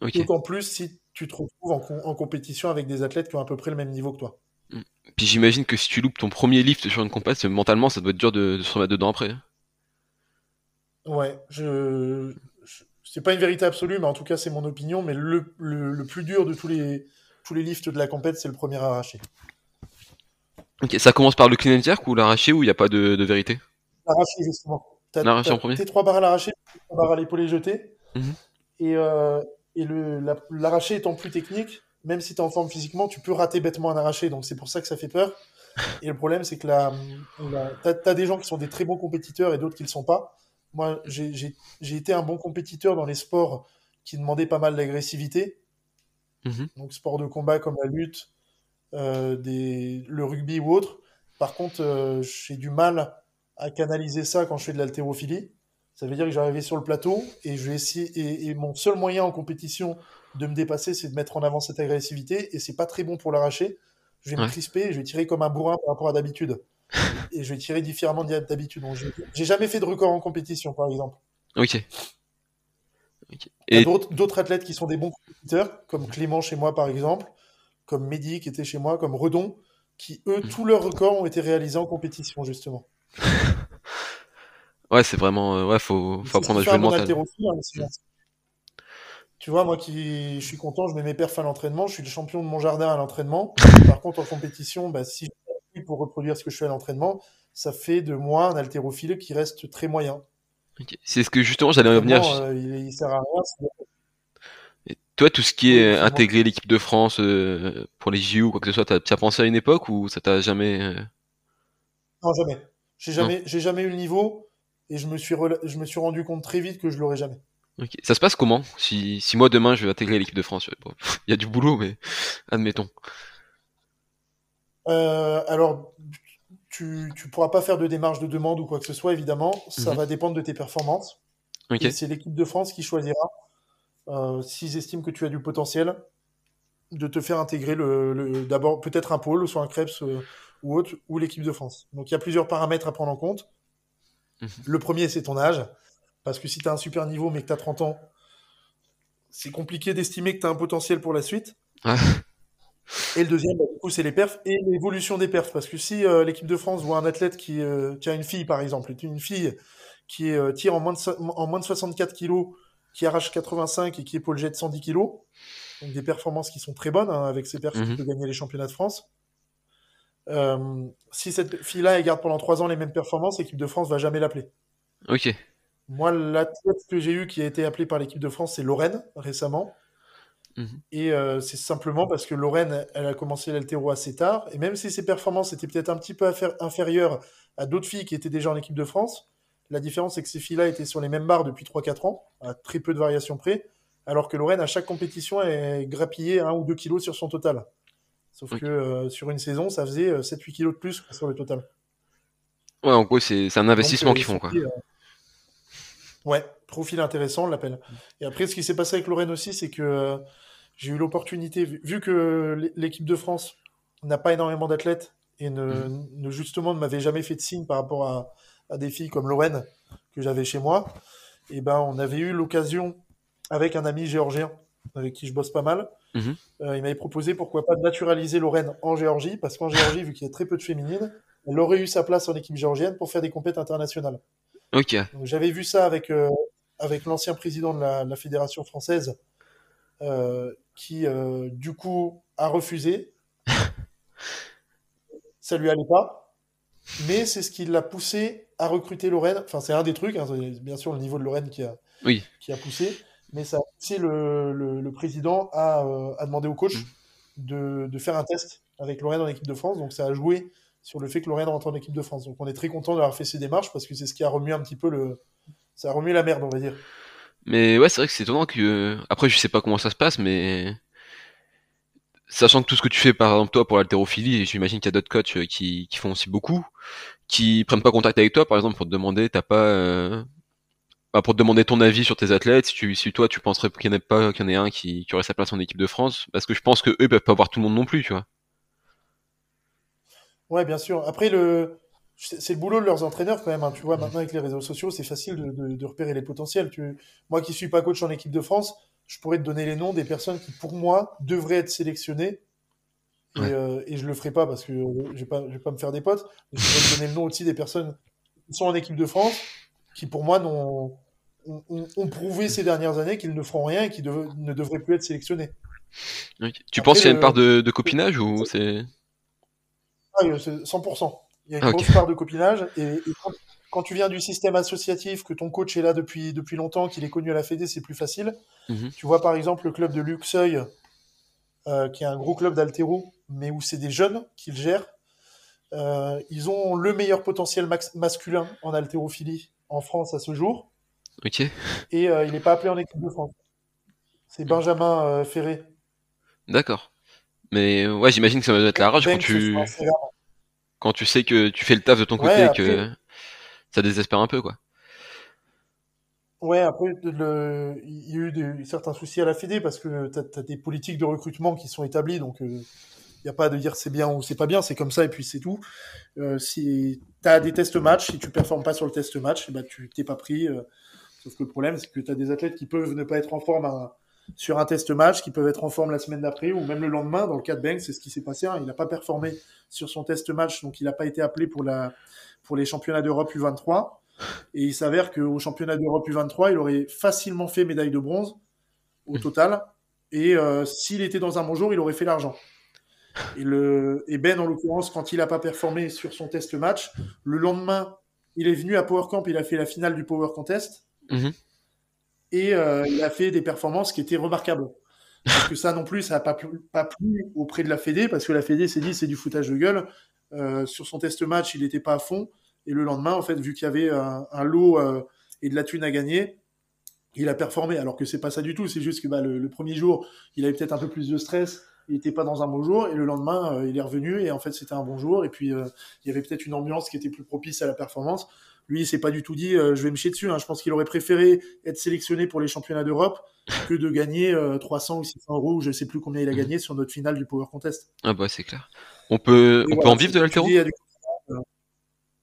D'autant plus si tu te retrouves en, compétition avec des athlètes qui ont à peu près le même niveau que toi. Mm. Puis j'imagine que si tu loupes ton premier lift sur une compète, mentalement, ça doit être dur de, se remettre dedans après. Ouais, je, c'est pas une vérité absolue, mais en tout cas c'est mon opinion. Mais le, le, plus dur de tous les tous les lifts de la compète, c'est le premier arraché. Ok, ça commence par le clean and jerk ou l'arraché ou il n'y a pas de, de vérité? L'arraché justement. L'arraché en premier? Tes trois barres à l'arraché, trois barres à l'épaulé jeté. Mhm. Et, euh, et l'arraché étant plus technique, même si tu es en forme physiquement, tu peux rater bêtement un arraché. Donc c'est pour ça que ça fait peur. Et le problème, c'est que tu as, des gens qui sont des très bons compétiteurs et d'autres qui ne le sont pas. Moi, j'ai été un bon compétiteur dans les sports qui demandaient pas mal d'agressivité. Mhm. Donc sport de combat comme la lutte, euh, des, le rugby ou autre. Par contre, euh, j'ai du mal à canaliser ça quand je fais de l'haltérophilie. Ça veut dire que j'arrivais sur le plateau et je vais essayer et, mon seul moyen en compétition de me dépasser, c'est de mettre en avant cette agressivité et c'est pas très bon pour l'arracher. Je vais me crisper, je vais tirer comme un bourrin par rapport à d'habitude et je vais tirer différemment d'habitude. j'ai jamais fait de record en compétition, par exemple. Ok. Il y a d'autres athlètes qui sont des bons compétiteurs, comme Clément chez moi, par exemple, comme Mehdi qui était chez moi, comme Redon, qui eux, mm. tous leurs records ont été réalisés en compétition, justement. Ouais, c'est vraiment. Euh, ouais, faut, faut apprendre à jouer le mental. Hein, tu vois, moi qui je suis content, je mets mes perfs à l'entraînement, je suis le champion de mon jardin à l'entraînement. Par contre, en compétition, bah, si je pour reproduire ce que je fais à l'entraînement, ça fait de moi un haltérophile qui reste très moyen. C'est ce que justement j'allais revenir. Euh, il, sert à rien. toi, tout ce qui est intégré l'équipe de France euh, pour les JO ou quoi que ce soit, tu as pensé à une époque ou ça t'a jamais Non, jamais. J'ai jamais, j'ai jamais eu le niveau et je me suis, je me suis rendu compte très vite que je l'aurais jamais. Ça se passe comment? Si, si moi demain je vais intégrer l'équipe de France Il y a du boulot, mais admettons. Euh, alors, tu ne pourras pas faire de démarche de demande ou quoi que ce soit, évidemment. Ça mhm. va dépendre de tes performances. C'est l'équipe de France qui choisira, euh, s'ils estiment que tu as du potentiel, de te faire intégrer le, d'abord peut-être un pôle, soit un Krebs euh, ou autre, ou l'équipe de France. Donc il y a plusieurs paramètres à prendre en compte. Mhm. Le premier, c'est ton âge. Parce que si tu as un super niveau mais que tu as 30 ans, c'est compliqué d'estimer que tu as un potentiel pour la suite. Et le deuxième, bah, du coup, c'est les perfs et l'évolution des perfs. Parce que si euh, l'équipe de France voit un athlète qui, euh, qui, a une fille, par exemple, une fille qui euh, tire en moins, de, en moins de 64 kg, qui arrache 85 et qui épaule jet 110 kg, donc des performances qui sont très bonnes hein, avec ces perfs qui mhm. peut gagner les championnats de France. si cette fille-là, elle garde pendant 3 ans les mêmes performances, l'équipe de France va jamais l'appeler. Ok. Moi, l'athlète que j'ai eu qui a été appelé par l'équipe de France, c'est Lorraine, récemment. Mhm. Et euh, c'est simplement parce que Lorraine, elle a commencé l'altéro assez tard. Et même si ses performances étaient peut-être un petit peu inférieures à d'autres filles qui étaient déjà en équipe de France, la différence c'est que ces filles-là étaient sur les mêmes barres depuis 3-4 ans, à très peu de variations près, alors que Lorraine, à chaque compétition, elle grappillait 1 ou 2 kilos sur son total. Sauf que euh, sur une saison, ça faisait 7-8 euh, kilos de plus sur le total. Ouais, en gros, c'est un investissement qu'ils font. Quoi. Ouais, profil intéressant, on l'appelle. Et après, ce qui s'est passé avec Lorraine aussi, c'est que euh, j'ai eu l'opportunité, vu que l'équipe de France n'a pas énormément d'athlètes et ne, mm. justement ne m'avait jamais fait de signe par rapport à, des filles comme Lorraine que j'avais chez moi, et ben on avait eu l'occasion avec un ami géorgien avec qui je bosse pas mal. Mm-hmm. Euh, il m'avait proposé pourquoi pas de naturaliser Lorraine en Géorgie, parce qu'en Géorgie, vu qu'il y a très peu de féminines, elle aurait eu sa place en équipe géorgienne pour faire des compétitions internationales. Ok. J'avais vu ça avec, euh, avec l'ancien président de la, fédération française, euh, qui euh, du coup a refusé. ça lui allait pas. Mais c'est ce qui l'a poussé à recruter Lorraine. Enfin, c'est un des trucs, hein, bien sûr, le niveau de Lorraine qui a, oui. qui a poussé. Mais ça a poussé le, le, président à, à, demander au coach mm. de, de, faire un test avec Lorraine en équipe de France. Donc ça a joué sur le fait que Lorraine rentre en équipe de France. Donc on est très content d'avoir fait ces démarches parce que c'est ce qui a remué un petit peu le. Ça a remué la merde, on va dire. Mais ouais, c'est vrai que c'est étonnant que. Après, je sais pas comment ça se passe, mais. Sachant que tout ce que tu fais, par exemple, toi, pour l'haltérophilie, j'imagine qu'il y a d'autres coachs euh, qui, qui font aussi beaucoup, qui prennent pas contact avec toi, par exemple, pour te demander, t'as pas. Euh, bah, pour te demander ton avis sur tes athlètes, si, tu, si toi, tu penserais qu'il n'y en ait pas, qu'il y en ait un qui, qui aurait sa place en équipe de France, parce que je pense que eux peuvent pas voir tout le monde non plus, tu vois. Ouais, bien sûr. Après, le... c'est le boulot de leurs entraîneurs quand même. Hein. Tu vois, maintenant avec les réseaux sociaux, c'est facile de, de, repérer les potentiels. Tu... Moi qui suis pas coach en équipe de France, je pourrais te donner les noms des personnes qui, pour moi, devraient être sélectionnées. Et, Ouais. euh, et je le ferai pas parce que euh, je vais pas, je vais pas me faire des potes. Mais je pourrais te donner le nom aussi des personnes qui sont en équipe de France, qui pour moi n'ont, ont, ont- ont prouvé ces dernières années qu'ils ne feront rien et qui dev- ne devraient plus être sélectionnés. Tu Après, penses qu'il y a une part de, de copinage ou c'est? Ah, euh, c'est 100%. Il y a une Ah, grosse part de copinage. Et, et quand, quand tu viens du système associatif, que ton coach est là depuis, depuis longtemps, qu'il est connu à la Fédé, c'est plus facile. Mhm. Tu vois par exemple le club de Luxeuil, euh, qui est un gros club d'altéro, mais où c'est des jeunes qui le gèrent. Euh, ils ont le meilleur potentiel masculin en haltérophilie en France à ce jour. Ok. Et euh, il n'est pas appelé en équipe de France. C'est Benjamin Ferré. D'accord. Mais ouais, j'imagine que ça doit être la rage quand Banks, tu, quand tu sais que tu fais le taf de ton côté Ouais, et que ça désespère un peu, quoi. Ouais, après, le- il y a eu des- certains soucis à la Fédé parce que tu as, des politiques de recrutement qui sont établies, donc il n'y a pas de dire c'est bien ou c'est pas bien, c'est comme ça et puis c'est tout. Euh, si tu as des tests match, si tu performes pas sur le test match, eh ben, tu t'es pas pris. euh, sauf que le problème, c'est que tu as des athlètes qui peuvent ne pas être en forme à- sur un test match, qui peuvent être en forme la semaine d'après ou même le lendemain. Dans le cas de Banks, c'est ce qui s'est passé. hein, il n'a pas performé sur son test match, donc il n'a pas été appelé pour, la, pour les championnats d'Europe U23. Et il s'avère qu'au championnat d'Europe U23, il aurait facilement fait médaille de bronze au total. Et euh, s'il était dans un bon jour, il aurait fait l'argent. Et, le, et Ben, en l'occurrence, quand il n'a pas performé sur son test match, le lendemain, il est venu à Power Camp, il a fait la finale du Power Contest. Mhm. Et euh, il a fait des performances qui étaient remarquables. Parce que ça non plus, ça n'a pas plu, auprès de la Fédé, parce que la Fédé s'est dit c'est du foutage de gueule. Euh, sur son test match, il n'était pas à fond. Et le lendemain, en fait, vu qu'il y avait un, lot euh, et de la thune à gagner, il a performé. Alors que c'est pas ça du tout. C'est juste que bah, le, premier jour, il avait peut-être un peu plus de stress. Il n'était pas dans un bon jour. Et le lendemain, il est revenu. Et en fait, c'était un bon jour. Et puis, il y avait peut-être une ambiance qui était plus propice à la performance. Lui, il s'est pas du tout dit, euh, je vais me chier dessus. hein. Je pense qu'il aurait préféré être sélectionné pour les championnats d'Europe que de gagner euh, 300 ou 600 euros, ou je sais plus combien il a gagné sur notre finale du Power Contest. Ah bah c'est clair. On peut, Et on peut voilà, en vivre de l'altéro du-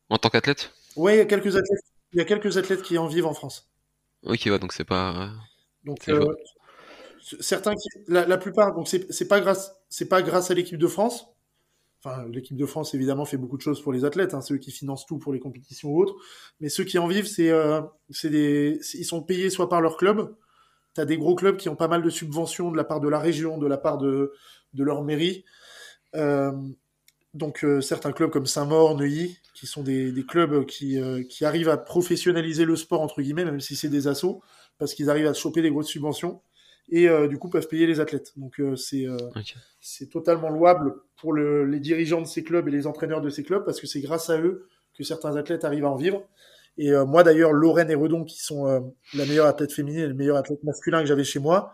en tant qu'athlète? Ouais, il y a quelques athlètes. Il y a quelques athlètes qui en vivent en France. Ok, ouais, donc c'est pas. Donc euh, certains qui, la, la plupart, donc c'est c'est pas grâce, c'est pas grâce à l'équipe de France. Enfin, l'équipe de France évidemment fait beaucoup de choses pour les athlètes, hein, c'est eux qui financent tout pour les compétitions ou autres. Mais ceux qui en vivent, c'est, euh, des, ils sont payés soit par leur club. T'as des gros clubs qui ont pas mal de subventions de la part de la région, de la part de, de leur mairie. Euh, donc euh, certains clubs comme Saint-Maur, Neuilly, qui sont des, des clubs qui, euh, qui arrivent à professionnaliser le sport entre guillemets, même si c'est des assos, parce qu'ils arrivent à choper des grosses subventions et euh, du coup peuvent payer les athlètes. Donc euh, c'est euh, Ok. c'est totalement louable pour le- les dirigeants de ces clubs et les entraîneurs de ces clubs parce que c'est grâce à eux que certains athlètes arrivent à en vivre. Et euh, moi d'ailleurs, Lorraine et Redon, qui sont euh, la meilleure athlète féminine et le meilleur athlète masculin que j'avais chez moi,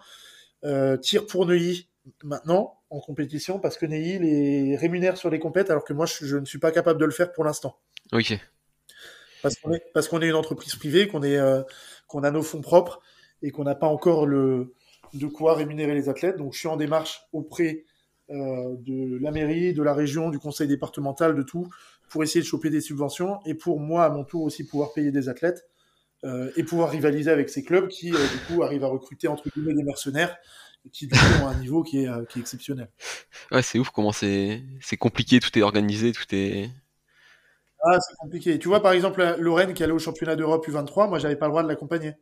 euh, tirent pour Neuilly maintenant en compétition parce que Neuilly les rémunère sur les compètes alors que moi je, je ne suis pas capable de le faire pour l'instant. Ok. Parce qu'on est, parce qu'on est une entreprise privée, qu'on est, euh, qu'on a nos fonds propres et qu'on n'a pas encore le, de quoi rémunérer les athlètes. Donc, je suis en démarche auprès euh, de la mairie, de la région, du conseil départemental, de tout, pour essayer de choper des subventions et pour moi, à mon tour, aussi pouvoir payer des athlètes euh, et pouvoir rivaliser avec ces clubs qui, euh, du coup, arrivent à recruter entre guillemets des mercenaires qui, du coup, ont un niveau qui est, qui est exceptionnel. Ouais, c'est ouf comment c'est, c'est compliqué, tout est organisé, tout est. Ah, c'est compliqué. Tu vois, par exemple, Lorraine qui allait au championnat d'Europe U23, moi, j'avais pas le droit de l'accompagner.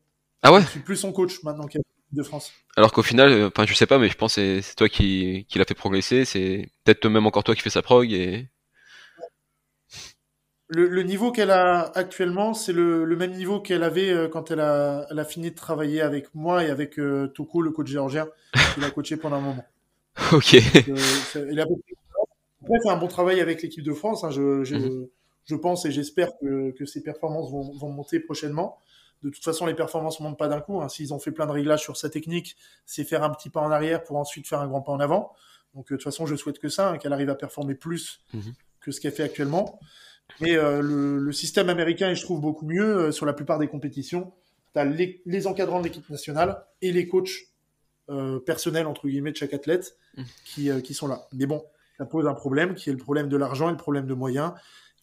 Ah ouais? Je suis plus son coach maintenant qu'elle de France. Alors qu'au final, euh, enfin, je sais pas, mais je pense que c'est toi qui, qui l'a fait progresser, c'est peut-être même encore toi qui fais sa prog et. Le, le niveau qu'elle a actuellement, c'est le, le même niveau qu'elle avait euh, quand elle a, elle a fini de travailler avec moi et avec euh, Toko, le coach géorgien, qui l'a coaché pendant un moment. Ok. Euh, elle Après, fait un bon travail avec l'équipe de France. hein, je, je, Mhm. je pense et j'espère que, que ses performances vont, vont monter prochainement. De toute façon, les performances ne montent pas d'un coup. hein. S'ils ont fait plein de réglages sur sa technique, c'est faire un petit pas en arrière pour ensuite faire un grand pas en avant. Donc, euh, de toute façon, je souhaite que ça, hein, qu'elle arrive à performer plus Mhm. que ce qu'elle fait actuellement. Mais euh, le, le système américain est, je trouve, beaucoup mieux euh, sur la plupart des compétitions. Tu as les, les encadrants de l'équipe nationale et les coachs euh, personnels, entre guillemets, de chaque athlète Mhm. qui, qui sont là. Mais bon, ça pose un problème qui est le problème de l'argent et le problème de moyens.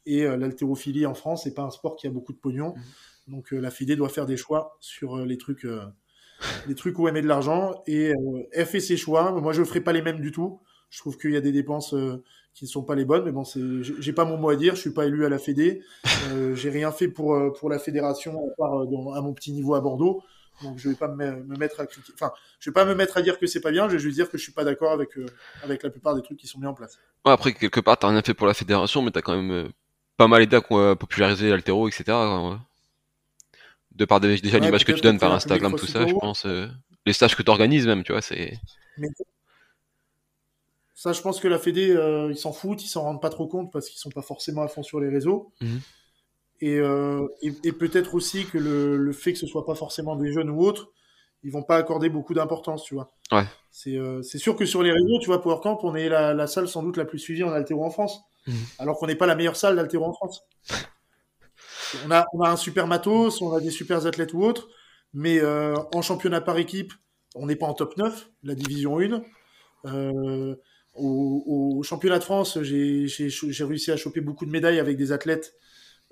Et l'haltérophilie en France, c'est pas un sport qui a beaucoup de pognon. Donc euh, la FIDE doit faire des choix sur euh, les trucs euh, des trucs où elle met de l'argent et elle fait ses choix. Moi, je ferai pas les mêmes du tout. Je trouve qu'il y a des dépenses qui ne sont pas les bonnes, mais bon, c'est, j'ai pas mon mot à dire. Je suis pas élu à la Fédé. J'ai rien fait pour la fédération à part à mon petit niveau à Bordeaux. Donc je vais pas me, mettre à critiquer. Enfin, je vais pas me mettre à dire que c'est pas bien. Je vais juste dire que je suis pas d'accord avec la plupart des trucs qui sont mis en place. Après quelque part t'as rien fait pour la fédération, mais t'as quand même pas mal aidé à populariser l'altéro, etc. De par déjà l'image que tu donnes par Instagram, tout ça, je pense. Euh, les stages que tu organises même, tu vois, c'est. Ça, je pense que la Fédé, ils s'en foutent, ils s'en rendent pas trop compte parce qu'ils sont pas forcément à fond sur les réseaux. Mhm. Euh, et, peut-être aussi que le, fait que ce soit pas forcément des jeunes ou autres, ils vont pas accorder beaucoup d'importance, tu vois. Ouais. C'est euh, sûr que sur les réseaux, tu vois, PowerCamp, on est la, salle sans doute la plus suivie en altéro en France, mhm. alors qu'on n'est pas la meilleure salle d'altéro en France. On, a, on a un super matos, on a des super athlètes ou autres, mais euh, en championnat par équipe, on n'est pas en top 9, la division 1. Au, au, championnat de France, j'ai réussi à choper beaucoup de médailles avec des athlètes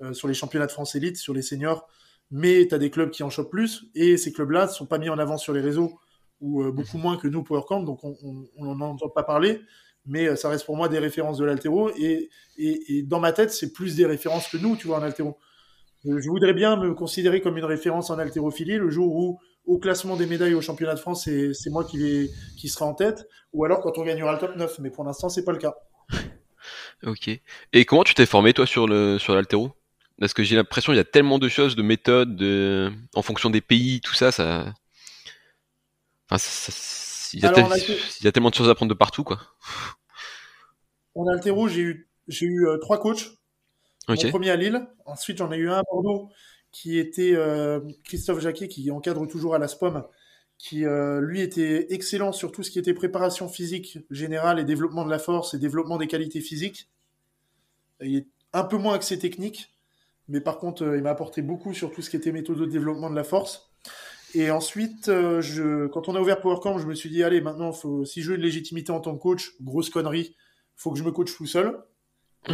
euh, sur les championnats de France élite, sur les seniors, mais tu as des clubs qui en chopent plus, et ces clubs-là ne sont pas mis en avant sur les réseaux, ou euh, beaucoup moins que nous, PowerCamp, donc on n'en entend pas parler, mais euh, ça reste pour moi des références de l'altéro, et, et, dans ma tête, c'est plus des références que nous, tu vois, en altéro. Je voudrais bien me considérer comme une référence en haltérophilie le jour où, au classement des médailles au championnat de France, c'est moi qui, qui sera en tête, ou alors quand on gagnera le top 9, mais pour l'instant, c'est pas le cas. Ok. Et comment tu t'es formé, toi, sur le sur l'altéro parce que j'ai l'impression qu'il y a tellement de choses, de méthodes, de... en fonction des pays, tout ça, ça. Enfin, il, y a tellement de choses à apprendre de partout, quoi. En altéro, j'ai eu, eu euh, trois coachs. Mon premier à Lille. Ensuite, j'en ai eu un à Bordeaux qui était euh, Christophe Jacquet, qui encadre toujours à la SPOM, qui euh, lui était excellent sur tout ce qui était préparation physique générale et développement de la force et développement des qualités physiques. Il est un peu moins axé technique, mais par contre, euh, il m'a apporté beaucoup sur tout ce qui était méthode de développement de la force. Et ensuite, je, quand on a ouvert PowerCamp, je me suis dit, allez, maintenant, faut, si je veux une légitimité en tant que coach, grosse connerie, faut que je me coach tout seul.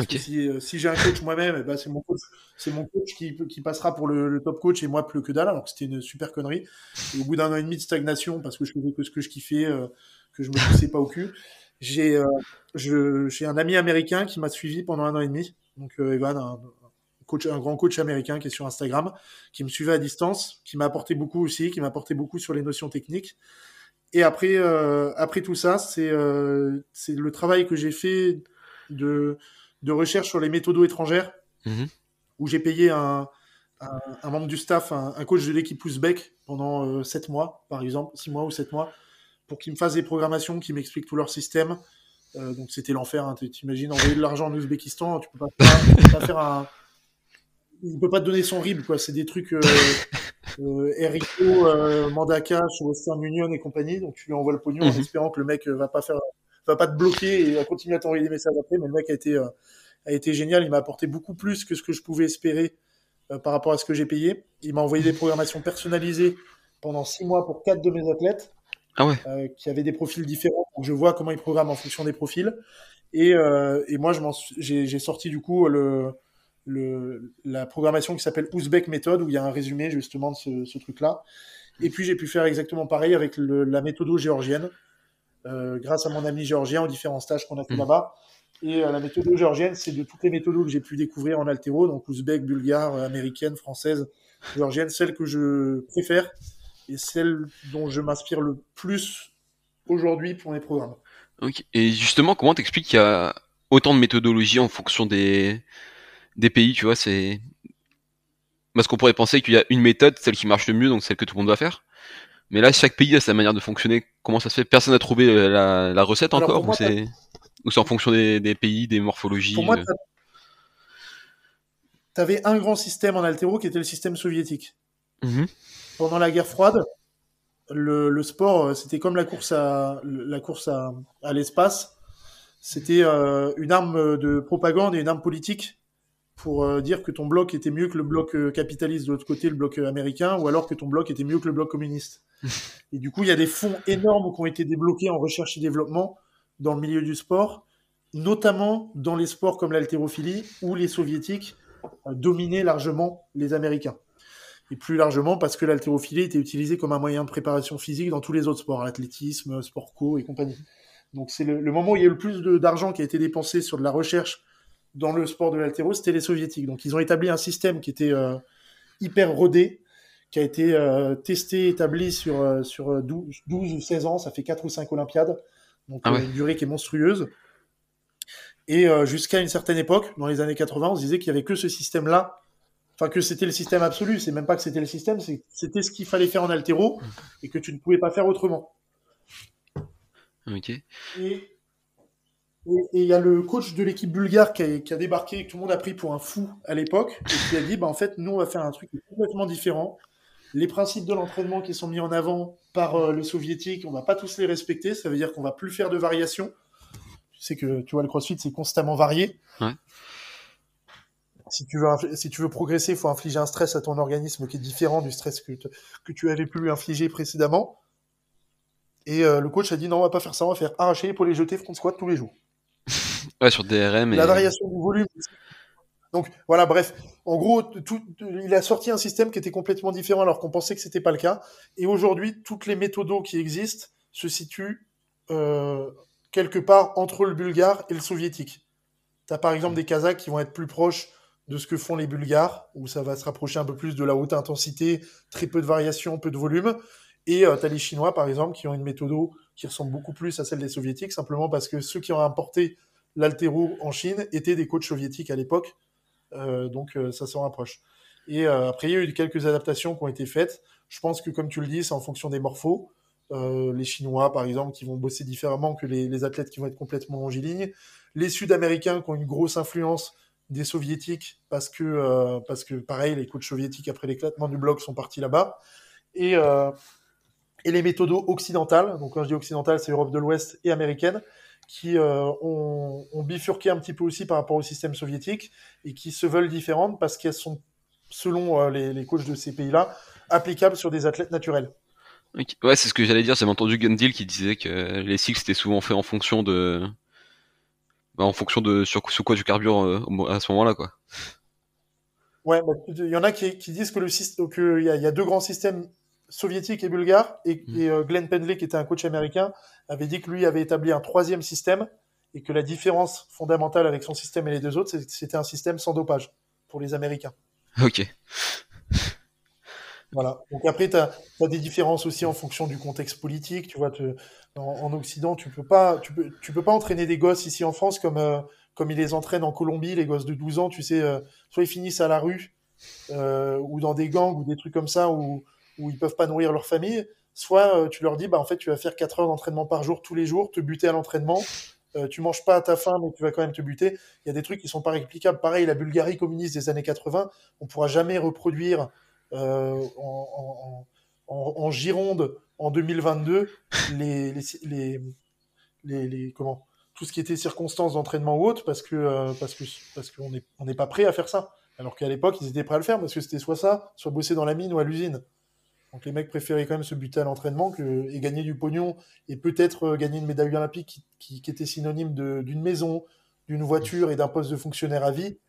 Si, euh, si j'ai un coach moi-même, eh ben, c'est mon coach, c'est mon coach qui, qui passera pour le, top coach et moi plus que dalle. Alors c'était une super connerie. Et au bout d'un an et demi de stagnation, parce que je faisais que ce que je kiffais, que je me poussais pas au cul, j'ai, j'ai un ami américain qui m'a suivi pendant un an et demi. Donc Evan, un, un grand coach américain qui est sur Instagram, qui me suivait à distance, qui m'a apporté beaucoup aussi, qui m'a apporté beaucoup sur les notions techniques. Et après, euh, après tout ça, c'est euh, c'est le travail que j'ai fait de, de recherche sur les méthodos étrangères, mhm. où j'ai payé un, un, membre du staff, un, coach de l'équipe Ouzbek pendant euh, 7 mois, par exemple, 6 mois ou 7 mois, pour qu'il me fasse des programmations, qu'il m'explique tout leur système. Euh, donc c'était l'enfer, hein. tu imagines envoyer de l'argent en Ouzbékistan, tu peux pas, tu peux pas faire un, il peut pas te donner son RIB, quoi. C'est des trucs euh, euh, Erico, euh, Mandaka sur Western Union et compagnie. Donc tu lui envoies le pognon en mhm. espérant que le mec euh, va pas faire, va pas te bloquer et va continuer à t'envoyer des messages après. Mais le mec a été, euh, a été génial. Il m'a apporté beaucoup plus que ce que je pouvais espérer par rapport à ce que j'ai payé. Il m'a envoyé des programmations personnalisées pendant six mois pour quatre de mes athlètes. Ah ouais. qui avaient des profils différents. Donc je vois comment ils programment en fonction des profils. Et, et moi, j'ai sorti du coup le le, la programmation qui s'appelle Ouzbek Method, où il y a un résumé justement de ce, ce truc-là. Et puis j'ai pu faire exactement pareil avec le, la méthode géorgienne, euh, grâce à mon ami géorgien aux différents stages qu'on a fait mmh. là-bas. Et euh, la méthode géorgienne, c'est de toutes les méthodes que j'ai pu découvrir en altéro, donc ouzbek, bulgare, américaine, française, géorgienne, celle que je préfère et celle dont je m'inspire le plus aujourd'hui pour mes programmes. Okay. Et justement, comment t'expliques qu'il y a autant de méthodologies en fonction des, des pays, tu vois, c'est parce qu'on pourrait penser qu'il y a une méthode, celle qui marche le mieux, donc celle que tout le monde doit faire. Mais là, chaque pays a sa manière de fonctionner. Comment ça se fait? Personne n'a trouvé la, recette encore Ou c'est en fonction des, pays, des morphologies Pour moi, euh? tu avais un grand système en altéro qui était le système soviétique. Mm-hmm. Pendant la guerre froide, le, sport, euh, c'était comme la course à, la course à, l'espace. C'était euh, une arme de propagande et une arme politique pour euh, dire que ton bloc était mieux que le bloc euh, capitaliste de l'autre côté, le bloc euh, américain, ou alors que ton bloc était mieux que le bloc communiste. et du coup, il y a des fonds énormes qui ont été débloqués en recherche et développement dans le milieu du sport, notamment dans les sports comme l'haltérophilie, où les soviétiques dominaient largement les Américains. et plus largement parce que l'haltérophilie était utilisée comme un moyen de préparation physique dans tous les autres sports, l'athlétisme, sport co et compagnie. Donc c'est le, moment où il y a eu le plus d'argent qui a été dépensé sur de la recherche dans le sport de l'haltéro, c'était les soviétiques. Donc ils ont établi un système qui était euh, hyper rodé, qui a été euh, testé, établi sur, euh, sur 12, 12, ou 16 ans, ça fait 4 ou 5 Olympiades, donc ah une durée qui est monstrueuse. Et jusqu'à une certaine époque, dans les années 80, on se disait qu'il n'y avait que ce système-là enfin que c'était le système absolu, c'est même pas que c'était le système, c'était ce qu'il fallait faire en altéro et que tu ne pouvais pas faire autrement. Ok. Et il y a le coach de l'équipe bulgare qui a, qui a, débarqué, que tout le monde a pris pour un fou à l'époque, et qui a dit bah, en fait, nous, on va faire un truc complètement différent. Les principes de l'entraînement qui sont mis en avant par euh, les soviétiques, on va pas tous les respecter. Ça veut dire qu'on va plus faire de variations. Tu sais que tu vois, le crossfit, c'est constamment varié. Ouais si tu veux, si tu veux progresser, il faut infliger un stress à ton organisme qui est différent du stress que, que tu avais pu lui infliger précédemment. Et euh, le coach a dit non, on va pas faire ça, on va faire arracher pour les jeter front squat tous les jours. ouais, sur DRM. La variation du volume. Donc voilà, bref, en gros, il a sorti un système qui était complètement différent alors qu'on pensait que c'était pas le cas. Et aujourd'hui, toutes les méthodos qui existent se situent euh, quelque part entre le bulgare et le soviétique. Tu as par exemple des Kazakhs qui vont être plus proches de ce que font les Bulgares, où ça va se rapprocher un peu plus de la haute intensité, très peu de variation, peu de volume. Et euh, tu as les Chinois, par exemple, qui ont une méthode qui ressemble beaucoup plus à celle des Soviétiques, simplement parce que ceux qui ont importé l'altéro en Chine étaient des coachs soviétiques à l'époque. Euh, donc euh, ça se rapproche. Et après, il y a eu quelques adaptations qui ont été faites. Je pense que, comme tu le dis, c'est en fonction des morphos. les Chinois, par exemple, qui vont bosser différemment que les, athlètes qui vont être complètement longilignes. Les Sud-Américains qui ont une grosse influence des soviétiques parce que euh, parce que pareil les coachs soviétiques après l'éclatement du bloc sont partis là-bas et euh, et les méthodes occidentales donc quand je dis occidentales c'est Europe de l'Ouest et américaine qui euh, ont, ont, bifurqué un petit peu aussi par rapport au système soviétique et qui se veulent différentes parce qu'elles sont selon les, les coachs de ces pays-là applicables sur des athlètes naturels. Ouais, c'est ce que j'allais dire. J'ai entendu Gundil qui disait que les cycles étaient souvent faits en fonction de, bah, en fonction de sur, quoi tu carbures euh, à ce moment-là, quoi. Ouais, bah, il y en a qui, disent que le qu'il y, a, y a deux grands systèmes soviétiques et bulgares, et, mmh. et euh, Glenn Pendley, qui était un coach américain, avait dit que lui avait établi un troisième système, et que la différence fondamentale avec son système et les deux autres, c'était un système sans dopage pour les Américains. Ok. Voilà. Donc après, tu as, des différences aussi en fonction du contexte politique. Tu vois, en, Occident, tu peux pas, tu peux, tu peux pas entraîner des gosses ici en France comme euh, comme ils les entraînent en Colombie, les gosses de 12 ans. Tu sais, euh, soit ils finissent à la rue euh, ou dans des gangs ou des trucs comme ça où où ils peuvent pas nourrir leur famille. Soit tu leur dis, bah en fait, tu vas faire 4 heures d'entraînement par jour tous les jours, te buter à l'entraînement. tu manges pas à ta faim, mais tu vas quand même te buter. Il y a des trucs qui sont pas réplicables. Pareil, la Bulgarie communiste des années 80, on pourra jamais reproduire euh, en, en, Gironde en 2022 les, les, les, les, comment tout ce qui était circonstances d'entraînement ou autre parce que euh, parce que parce qu'on n'est on n'est pas prêt à faire ça alors qu'à l'époque ils étaient prêts à le faire parce que c'était soit ça soit bosser dans la mine ou à l'usine donc les mecs préféraient quand même se buter à l'entraînement que et gagner du pognon et peut-être euh, gagner une médaille olympique qui, était synonyme d'une maison d'une voiture et d'un poste de fonctionnaire à vie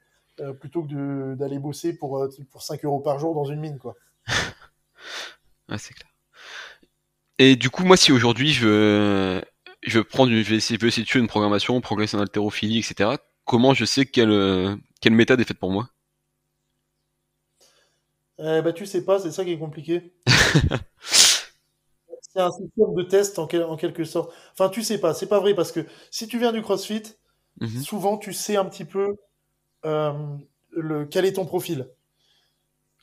euh, plutôt que d'aller bosser pour, euh, pour 5 euros par jour dans une mine, quoi. c'est clair. Et du coup, moi, si aujourd'hui je, je, je essayer, de une programmation, progresser en haltérophilie, etc., comment je sais quelle, quelle méthode est faite pour moi? Eh bah, tu sais pas, c'est ça qui est compliqué. c'est un système de test en, en, quelque sorte. Enfin, tu sais pas, c'est pas vrai parce que si tu viens du CrossFit, mhm. souvent tu sais un petit peu euh, le, quel est ton profil.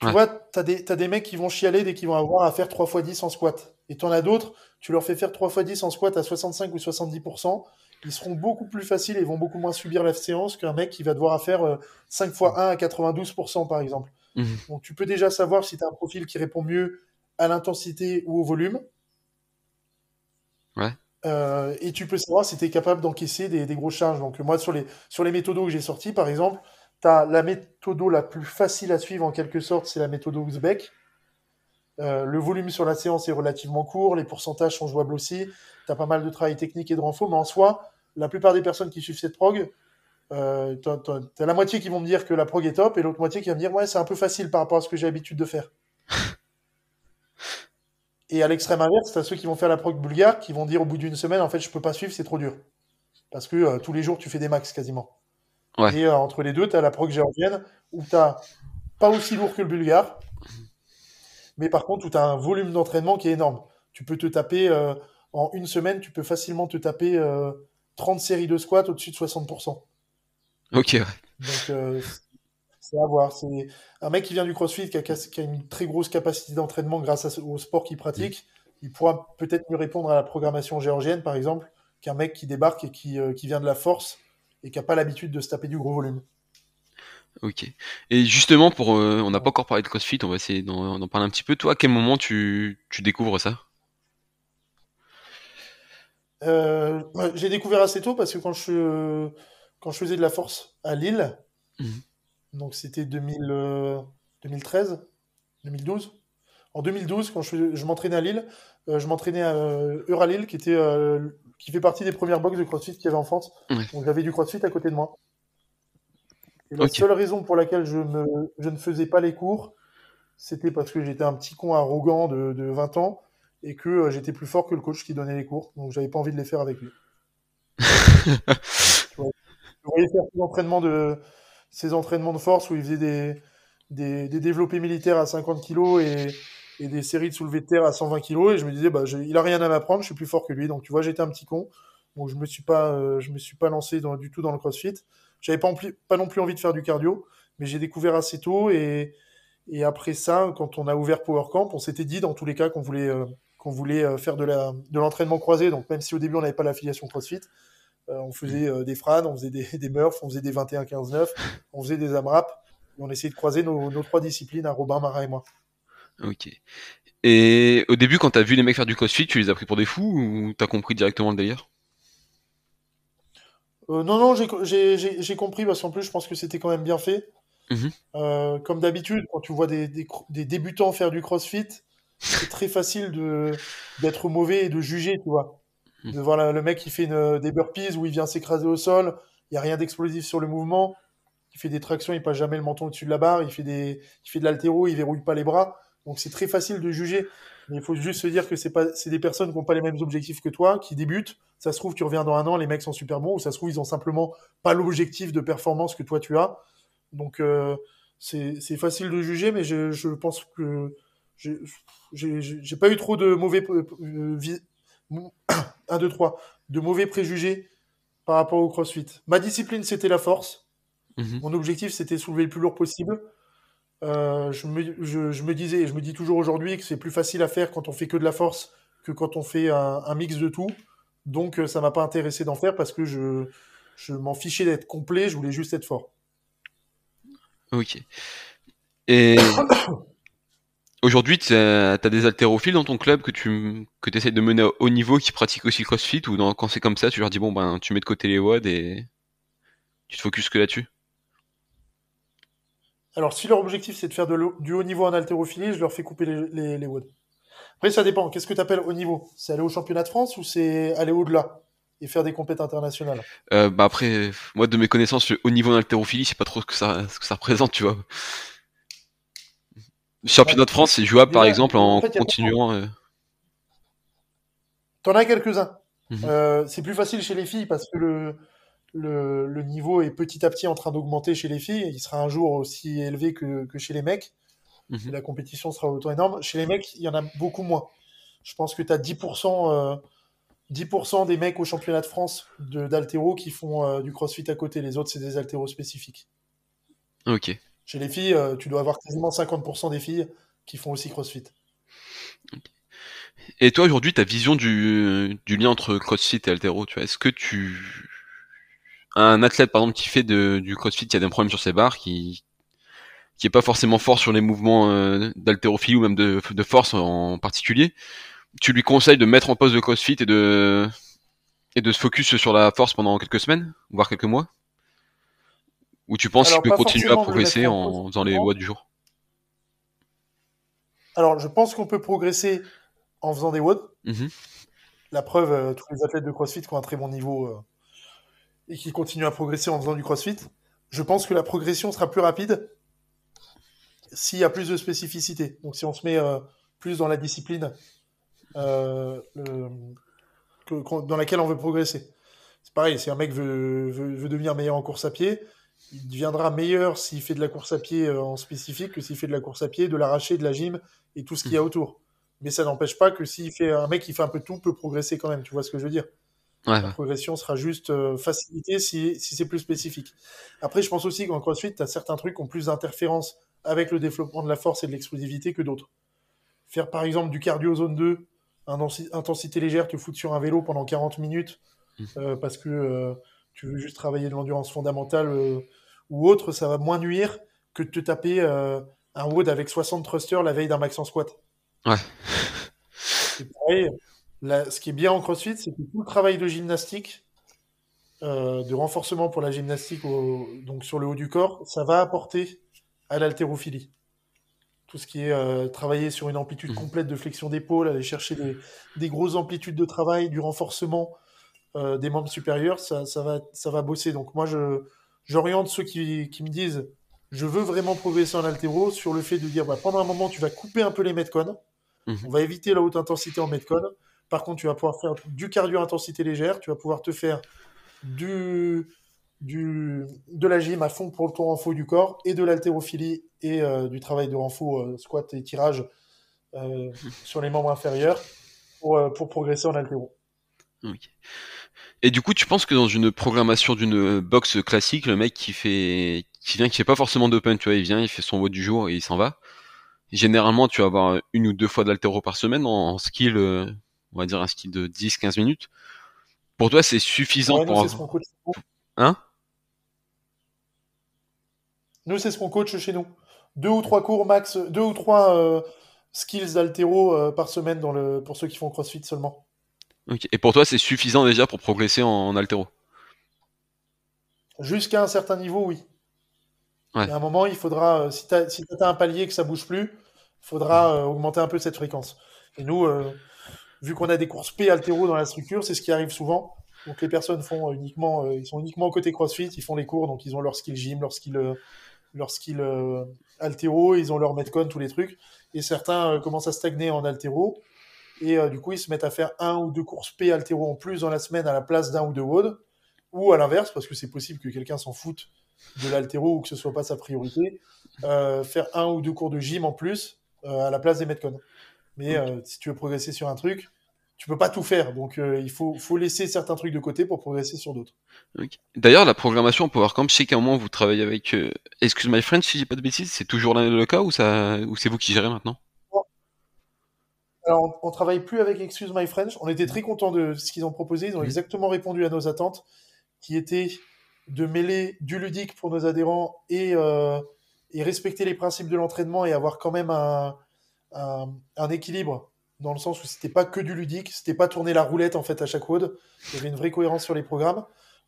Tu vois, tu as, des mecs qui vont chialer dès qu'ils vont avoir à faire 3 x 10 en squat. Et tu en as d'autres, tu leur fais faire 3 x 10 en squat à 65 ou 70%, ils seront beaucoup plus faciles et vont beaucoup moins subir la séance qu'un mec qui va devoir faire 5 x 1 à 92% par exemple. Mhm. Donc tu peux déjà savoir si tu as un profil qui répond mieux à l'intensité ou au volume. Ouais. Euh, et tu peux savoir si tu es capable d'encaisser des, des, grosses charges. Donc, moi, sur les, sur les méthodos que j'ai sortis, par exemple, tu as la méthode la plus facile à suivre en quelque sorte, c'est la méthode Ouzbek. Euh, le volume sur la séance est relativement court, les pourcentages sont jouables aussi. Tu as pas mal de travail technique et de renfort, mais en soi, la plupart des personnes qui suivent cette prog, euh, tu as, la moitié qui vont me dire que la prog est top et l'autre moitié qui va me dire ouais, c'est un peu facile par rapport à ce que j'ai l'habitude de faire. Et à l'extrême inverse, tu as ceux qui vont faire la prog bulgare, qui vont dire au bout d'une semaine, en fait, je peux pas suivre, c'est trop dur. Parce que euh, tous les jours, tu fais des max quasiment. Ouais. Et euh, entre les deux, tu as la prog géorgienne, où tu pas aussi lourd que le bulgare, mais par contre, où tu as un volume d'entraînement qui est énorme. Tu peux te taper, en une semaine, tu peux facilement te taper 30 séries de squats au-dessus de 60%. Ok, ouais. Donc, euh, c'est à voir. C'est un mec qui vient du CrossFit, qui a, qui a une très grosse capacité d'entraînement grâce au sport qu'il pratique. Il pourra peut-être mieux répondre à la programmation géorgienne, par exemple, qu'un mec qui débarque et qui, euh, qui vient de la force et qui n'a pas l'habitude de se taper du gros volume. Ok. Et justement, pour, euh, on n'a pas encore parlé de CrossFit, on va essayer d'en parler un petit peu. Toi, à quel moment tu, tu découvres ça? Euh, j'ai découvert assez tôt parce que quand je, quand je faisais de la force à Lille, Mhm. donc c'était 2000, euh, 2013, 2012. En 2012, quand je, m'entraînais à Lille, euh, je m'entraînais à euh, Euralille, qui était, euh, qui fait partie des premières box de CrossFit qu'il y avait en France. Ouais. Donc j'avais du CrossFit à côté de moi. Et la seule raison pour laquelle je, me, je ne faisais pas les cours, c'était parce que j'étais un petit con arrogant de, de 20 ans et que euh, j'étais plus fort que le coach qui donnait les cours. Donc j'avais pas envie de les faire avec lui. Je voyais faire ces entraînements de, force où il faisait des, développés militaires à 50 kilos et, des séries de soulevés de terre à 120 kilos et je me disais bah il a rien à m'apprendre, je suis plus fort que lui. Donc tu vois, j'étais un petit con. Donc je me suis pas euh, je me suis pas lancé du tout dans le CrossFit. J'avais pas, pas non plus envie de faire du cardio, mais j'ai découvert assez tôt et après ça, quand on a ouvert Power Camp, on s'était dit dans tous les cas qu'on voulait euh, qu'on voulait euh, faire de l'entraînement croisé. Donc même si au début on n'avait pas l'affiliation CrossFit, on faisait euh, des Fran, on faisait des, des Murph, on faisait des 21-15-9, on faisait des AMRAP. Et on essayait de croiser nos, nos trois disciplines à Robin, Marin et moi. Ok. Et au début, quand t'as vu les mecs faire du CrossFit, tu les as pris pour des fous ou t'as compris directement le délire? Euh, non, non, j'ai compris parce qu'en plus, je pense que c'était quand même bien fait. Mhm. Euh, comme d'habitude, quand tu vois des, des, débutants faire du CrossFit, c'est très facile d'être mauvais et de juger, tu vois. Mhm. De voir le mec qui fait une- des burpees où il vient s'écraser au sol, il n'y a rien d'explosif sur le mouvement, il fait des tractions, il passe jamais le menton au-dessus de la barre, il fait des, il fait de l'haltéro, il verrouille pas les bras. Donc c'est très facile de juger. Mais il faut juste se dire que c'est pas, c'est des personnes qui n'ont pas les mêmes objectifs que toi, qui débutent. Ça se trouve, tu reviens dans un an, les mecs sont super bons, ou ça se trouve, ils ont simplement pas l'objectif de performance que toi tu as. Donc euh, c'est facile de juger, mais je, je pense que j'ai pas eu trop de mauvais euh, euh, 1, 2, 3, de mauvais préjugés par rapport au CrossFit. Ma discipline, c'était la force. Mhm. Mon objectif, c'était soulever le plus lourd possible. Euh, je, me, je, je me disais, et je me dis toujours aujourd'hui que c'est plus facile à faire quand on fait que de la force que quand on fait un, un mix de tout. Donc, euh, ça m'a pas intéressé d'en faire parce que je, je m'en fichais d'être complet, je voulais juste être fort. Ok. Et aujourd'hui, t'as as des haltérophiles dans ton club que tu que essaies de mener à haut niveau qui pratiquent aussi le CrossFit ou dans, quand c'est comme ça, tu leur dis bon ben tu mets de côté les WOD et tu te focuses que là-dessus? Alors, si leur objectif c'est de faire de du haut niveau en haltérophilie, je leur fais couper les, les, les WOD. Après, ça dépend. Qu'est-ce que tu appelles haut niveau? C'est aller au championnat de France ou c'est aller au-delà et faire des compétitions internationales? Euh, bah après, moi de mes connaissances, le haut niveau en haltérophilie, c'est pas trop ce que ça, ce que ça représente, tu vois. Le championnat de France, c'est jouable par exemple en fait, continuant. euh, T'en as quelques-uns. Mhm. Euh, c'est plus facile chez les filles parce que le, le, le niveau est petit à petit en train d'augmenter chez les filles. Il sera un jour aussi élevé que, que chez les mecs. Mhm. La compétition sera autant énorme. Chez les mecs, il y en a beaucoup moins. Je pense que tu as 10%, euh, 10% des mecs au championnat de France de- d'haltéro qui font euh, du crossfit à côté. Les autres, c'est des haltéros spécifiques. Ok. Chez les filles, euh, tu dois avoir quasiment 50% des filles qui font aussi crossfit. Et toi aujourd'hui, ta vision du, lien entre CrossFit et haltéro, tu vois, est-ce que tu un athlète par exemple qui fait du CrossFit, qui a des problèmes sur ses barres, qui qui est pas forcément fort sur les mouvements euh, ou même de, de force en particulier, tu lui conseilles de mettre en pause le CrossFit et de et de se focus sur la force pendant quelques semaines, voire quelques mois? Ou tu penses qu'il peut continuer à progresser en faisant les watts du jour? Alors, je pense qu'on peut progresser en faisant des WOD. Mhm. La preuve, euh, tous les athlètes de CrossFit qui ont un très bon niveau euh, et qui continuent à progresser en faisant du CrossFit. Je pense que la progression sera plus rapide s'il y a plus de spécificité. Donc si on se met euh, plus dans la discipline dans laquelle on veut progresser. C'est pareil, si un mec veut, veut, devenir meilleur en course à pied, il deviendra meilleur s'il fait de la course à pied euh, en spécifique que s'il fait de la course à pied, de l'arraché, de la gym et tout ce qu'il y a mmh. autour. Mais ça n'empêche pas que s'il fait un mec qui fait un peu tout peut progresser quand même. Tu vois ce que je veux dire La progression sera juste euh, facilitée si, si c'est plus spécifique. Après, je pense aussi qu'en CrossFit, tu as certains trucs qui ont plus d'interférences avec le développement de la force et de l'explosivité que d'autres. Faire par exemple du cardio zone 2, intensité légère, te foutre sur un vélo pendant 40 minutes mmh. euh, parce que euh, tu veux juste travailler de l'endurance fondamentale euh, ou autre, ça va moins nuire que de te taper un WOD avec 60 thrusters la veille d'un max en squat. Ouais. pareil, ce qui est bien en CrossFit, c'est que tout le travail de gymnastique, de renforcement pour la gymnastique donc sur le haut du corps, ça va apporter à l'haltérophilie tout ce qui est euh, travailler sur une amplitude mmh. complète de flexion d'épaule, aller chercher des, grosses amplitudes de travail, du renforcement euh, des membres supérieurs, ça, va, ça va bosser. Donc moi, je, j'oriente ceux qui, me disent je veux vraiment progresser en altéro sur le fait de dire bah, pendant un moment, tu vas couper un peu les metcon. Mmh. On va éviter la haute intensité en metcon. Par contre, tu vas pouvoir faire du cardio intensité légère, tu vas pouvoir te faire du, du, de la gym à fond pour le tour en faux du corps et de l'haltérophilie et euh, du travail de renfort, euh, squat et tirage euh, sur les membres inférieurs pour, pour progresser en haltéro. Et du coup, tu penses que dans une programmation d'une boxe classique, le mec qui fait, qui vient, qui fait pas forcément d'open, tu vois, il vient, il fait son vote du jour et il s'en va. Généralement, tu vas avoir une ou deux fois d'altéro par semaine en, skill, on va dire un skill de 10-15 minutes. Pour toi, c'est suffisant pour. Hein? Nous, c'est ce qu'on coach chez nous. Deux ou trois cours max, deux ou trois euh, skills d'altéro euh, par semaine dans le, pour ceux qui font CrossFit seulement. Et pour toi, c'est suffisant déjà pour progresser en, altéro? Jusqu'à un certain niveau, oui. À un moment, il faudra, euh, si tu as, si un palier que ça bouge plus, il faudra augmenter un peu cette fréquence. Et nous, vu qu'on a des courses P altéro dans la structure, c'est ce qui arrive souvent. Donc les personnes font uniquement, ils sont uniquement côté CrossFit, ils font les cours, donc ils ont leur skill gym, leur skill leur skill euh, altéro, ils ont leur metcon, tous les trucs. Et certains euh, commencent à stagner en altéro. Et euh, du coup, ils se mettent à faire un ou deux courses P altéro en plus dans la semaine à la place d'un ou deux WOD. Ou à l'inverse, parce que c'est possible que quelqu'un s'en foute de l'altéro ou que ce soit pas sa priorité, faire un ou deux cours de gym en plus à la place des metcon. Mais si tu veux progresser sur un truc, tu peux pas tout faire. Donc euh, il faut, faut laisser certains trucs de côté pour progresser sur d'autres. D'ailleurs, la programmation Power Camp, je sais qu'à un moment vous travaillez avec euh, Excuse My Friend, si j'ai pas de bêtises, c'est toujours le cas ou, ça, ou c'est vous qui gérez maintenant? Alors, on, travaille plus avec Excuse My French. On était très contents de ce qu'ils ont proposé. Ils ont exactement répondu à nos attentes, qui étaient de mêler du ludique pour nos adhérents et, euh, et respecter les principes de l'entraînement et avoir quand même un, un, un équilibre dans le sens où c'était pas que du ludique, c'était pas tourner la roulette en fait à chaque WOD. Il y avait une vraie cohérence sur les programmes.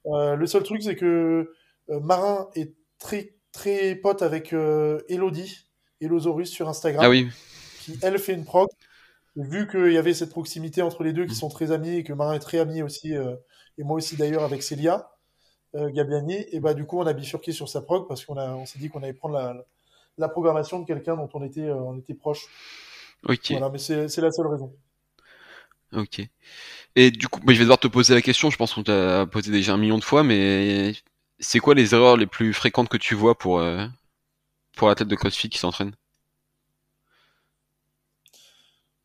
Euh, le seul truc, c'est que euh, Marin est très très pote avec Elodie, Elosaurus sur Instagram, ah oui. qui elle fait une prog. Vu qu'il y avait cette proximité entre les deux qui mm. sont très amis et que Marin est très ami aussi, et moi aussi d'ailleurs avec Célia Gabiani, et bah du coup on a bifurqué sur sa prog parce qu'on on s'est dit qu'on allait prendre la, la programmation de quelqu'un dont on était on était proche. Ok. Voilà, mais c'est la seule raison. Ok. Et du coup, je vais devoir te poser la question, je pense qu'on t'a posé déjà un million de fois, mais c'est quoi les erreurs les plus fréquentes que tu vois pour, euh, pour la tête de CrossFit qui s'entraîne?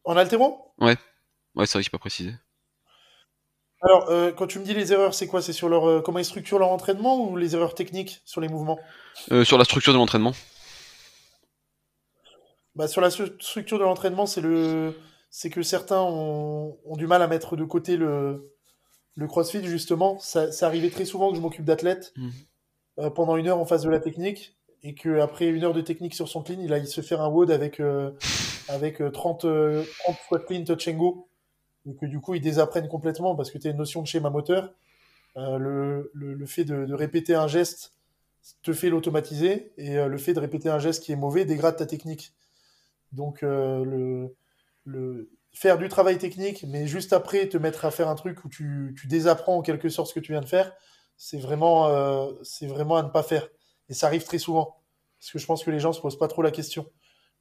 En altéro Ouais. Ouais, c'est vrai que je pas précisé. Alors, euh, quand tu me dis les erreurs, c'est quoi? C'est sur leur euh, comment ils structurent leur entraînement ou les erreurs techniques sur les mouvements? Sur la structure de l'entraînement. Bah, sur la structure de l'entraînement, c'est le, c'est que certains ont, ont, du mal à mettre de côté le, le CrossFit justement. Ça, ça arrivait très souvent que je m'occupe d'athlètes mmh. euh, pendant une heure en face de la technique et qu'après une heure de technique sur son clean, il aille se faire un WOD avec euh, avec 30, euh, 30 fois clean touch and go et que du coup ils désapprennent complètement parce que tu as une notion de schéma moteur. Le, le, le, fait de, de, répéter un geste te fait l'automatiser et le fait de répéter un geste qui est mauvais dégrade ta technique. Donc, euh, le, le, faire du travail technique, mais juste après te mettre à faire un truc où tu, tu désapprends en quelque sorte ce que tu viens de faire, c'est vraiment, euh, c'est vraiment à ne pas faire. Et ça arrive très souvent. Parce que je pense que les gens se posent pas trop la question.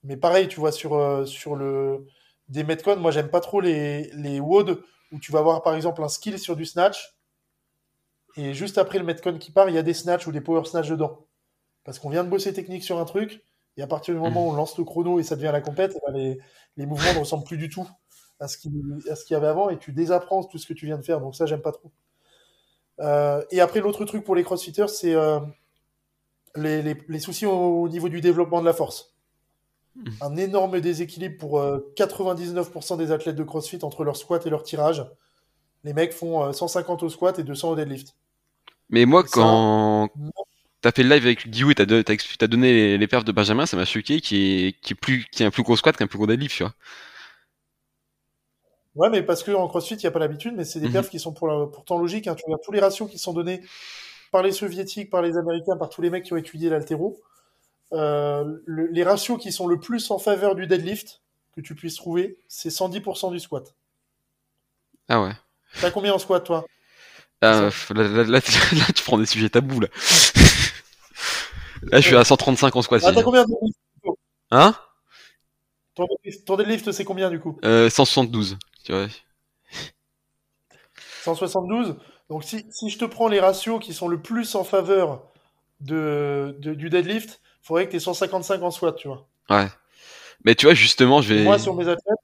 Mais pareil, tu vois, sur, euh, sur le, des Metcon, moi j'aime pas trop les, les WOD où tu vas avoir par exemple un skill sur du snatch et juste après le Metcon qui part, il y a des snatch ou des power snatch dedans. Parce qu'on vient de bosser technique sur un truc et à partir du moment où on lance le chrono et ça devient la compète, eh ben, les, les, mouvements ne ressemblent plus du tout à ce qu'il y avait avant et tu désapprends tout ce que tu viens de faire. Donc ça, j'aime pas trop. Euh, et après, l'autre truc pour les crossfitters, c'est euh, les, les, les, soucis au, niveau du développement de la force. Mmh. Un énorme déséquilibre pour 99% euh, des athlètes de CrossFit entre leur squat et leur tirage. Les mecs font 150 au squat et 200 au deadlift. Mais moi, quand t'as fait le live avec Guillaume et t'as, as, donné les, les, perfs de Benjamin, ça m'a choqué qui est, qui est plus, qui a un plus gros squat qu'un plus gros deadlift, tu vois. Ouais, mais parce qu'en CrossFit, il n'y a pas l'habitude, mais c'est des mmh. perfs qui sont pour, pourtant logiques. Hein. Tu regardes tous les ratios qui sont donnés par les soviétiques, par les américains, par tous les mecs qui ont étudié l'altéro. Euh, les ratios qui sont le plus en faveur du deadlift que tu puisses trouver, c'est 110% du squat. Ah ouais. T'as combien en squat, toi? Ah, là, là, tu prends des sujets tabous, là. là, je suis à 135 en squat. Ah, t'as combien de deadlift Hein? Ton deadlift, c'est combien, du coup? Euh, 172, tu vois. 172 donc si, si, je te prends les ratios qui sont le plus en faveur de, de du deadlift, il faudrait que tu aies 155 en squat, tu vois. Ouais. Mais tu vois, justement, je vais. Moi, sur mes athlètes.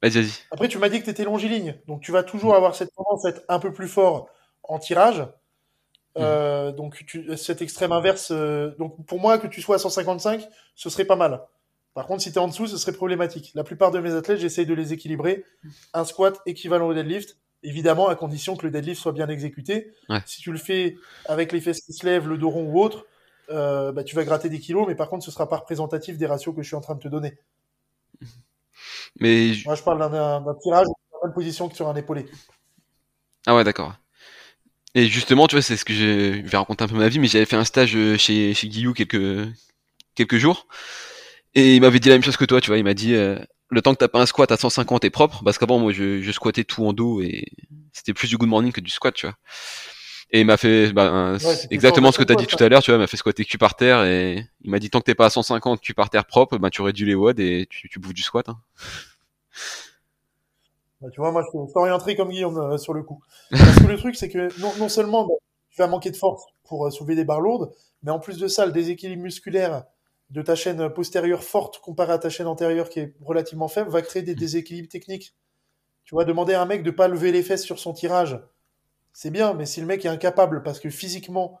Vas-y, vas-y. Après, tu m'as dit que tu étais longiligne. Donc, tu vas toujours avoir cette tendance à être un peu plus fort en tirage. Mmh. Euh, donc, tu, cet extrême inverse. Euh, donc, pour moi, que tu sois à 155, ce serait pas mal. Par contre, si tu es en dessous, ce serait problématique. La plupart de mes athlètes, j'essaye de les équilibrer. Un squat équivalent au deadlift, évidemment à condition que le deadlift soit bien exécuté. Si tu le fais avec les fesses qui se lèvent, le dos rond ou autre, euh, bah, tu vas gratter des kilos, mais par contre, ce sera pas représentatif des ratios que je suis en train de te donner. Mais moi, je parle d'un tirage même position que sur un épaulé. Ah ouais, d'accord. Et justement, tu vois, c'est ce que je vais raconter un peu ma vie, mais j'avais fait un stage euh, chez, chez Guillou quelques, quelques jours. Et il m'avait dit la même chose que toi, tu vois. Il m'a dit, euh, le temps que t'as pas un squat à 150 est propre, parce qu'avant moi je, je squattais tout en dos et c'était plus du good morning que du squat, tu vois. Et il m'a fait bah, exactement ce que t'as dit tout à l'heure, tu vois, il m'a fait squatter cul par terre et il m'a dit tant que t'es pas à 150 cul par terre propre, bah tu réduis les WOD et tu, tu bouffes du squat. Hein. Bah, tu vois, moi je suis orienté comme Guillaume euh, sur le coup. Parce que le truc c'est que non, non seulement bah, tu vas manquer de force pour euh, soulever des barres lourdes, mais en plus de ça, le déséquilibre musculaire de ta chaîne postérieure forte comparée à ta chaîne antérieure qui est relativement faible va créer des mm. déséquilibres techniques. Tu vois, demander à un mec de pas lever les fesses sur son tirage, c'est bien, mais si le mec est incapable parce que physiquement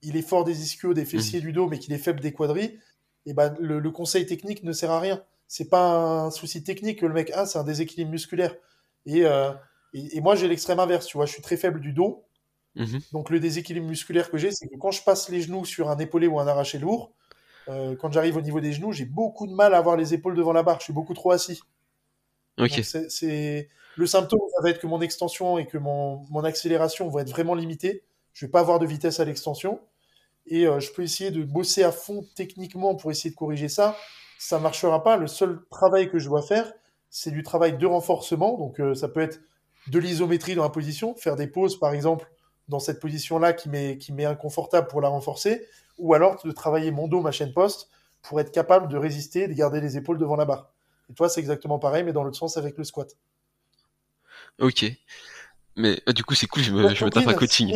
il est fort des ischios, des fessiers mm. du dos, mais qu'il est faible des quadris, et eh ben le, conseil technique ne sert à rien. C'est pas un souci technique que le mec a, c'est un déséquilibre musculaire. Et, euh, et, moi j'ai l'extrême inverse, tu vois, je suis très faible du dos. Mm-hmm. Donc le déséquilibre musculaire que j'ai, c'est que quand je passe les genoux sur un épaulé ou un arraché lourd, euh, quand j'arrive au niveau des genoux, j'ai beaucoup de mal à avoir les épaules devant la barre. Je suis beaucoup trop assis. Ok. C'est le symptôme, ça va être que mon extension et que mon, mon accélération vont être vraiment limitées. Je vais pas avoir de vitesse à l'extension. Et euh, je peux essayer de bosser à fond techniquement pour essayer de corriger ça. Ça marchera pas. Le seul travail que je dois faire, c'est du travail de renforcement. Donc euh, ça peut être de l'isométrie dans la position, faire des pauses par exemple dans cette position-là qui m'est qui m'est inconfortable pour la renforcer, ou alors de travailler mon dos, ma chaîne poste, pour être capable de résister, de garder les épaules devant la barre. Et toi, c'est exactement pareil, mais dans l'autre sens avec le squat. Ok. Mais ah, du coup, c'est cool, je me, je me tape un coaching.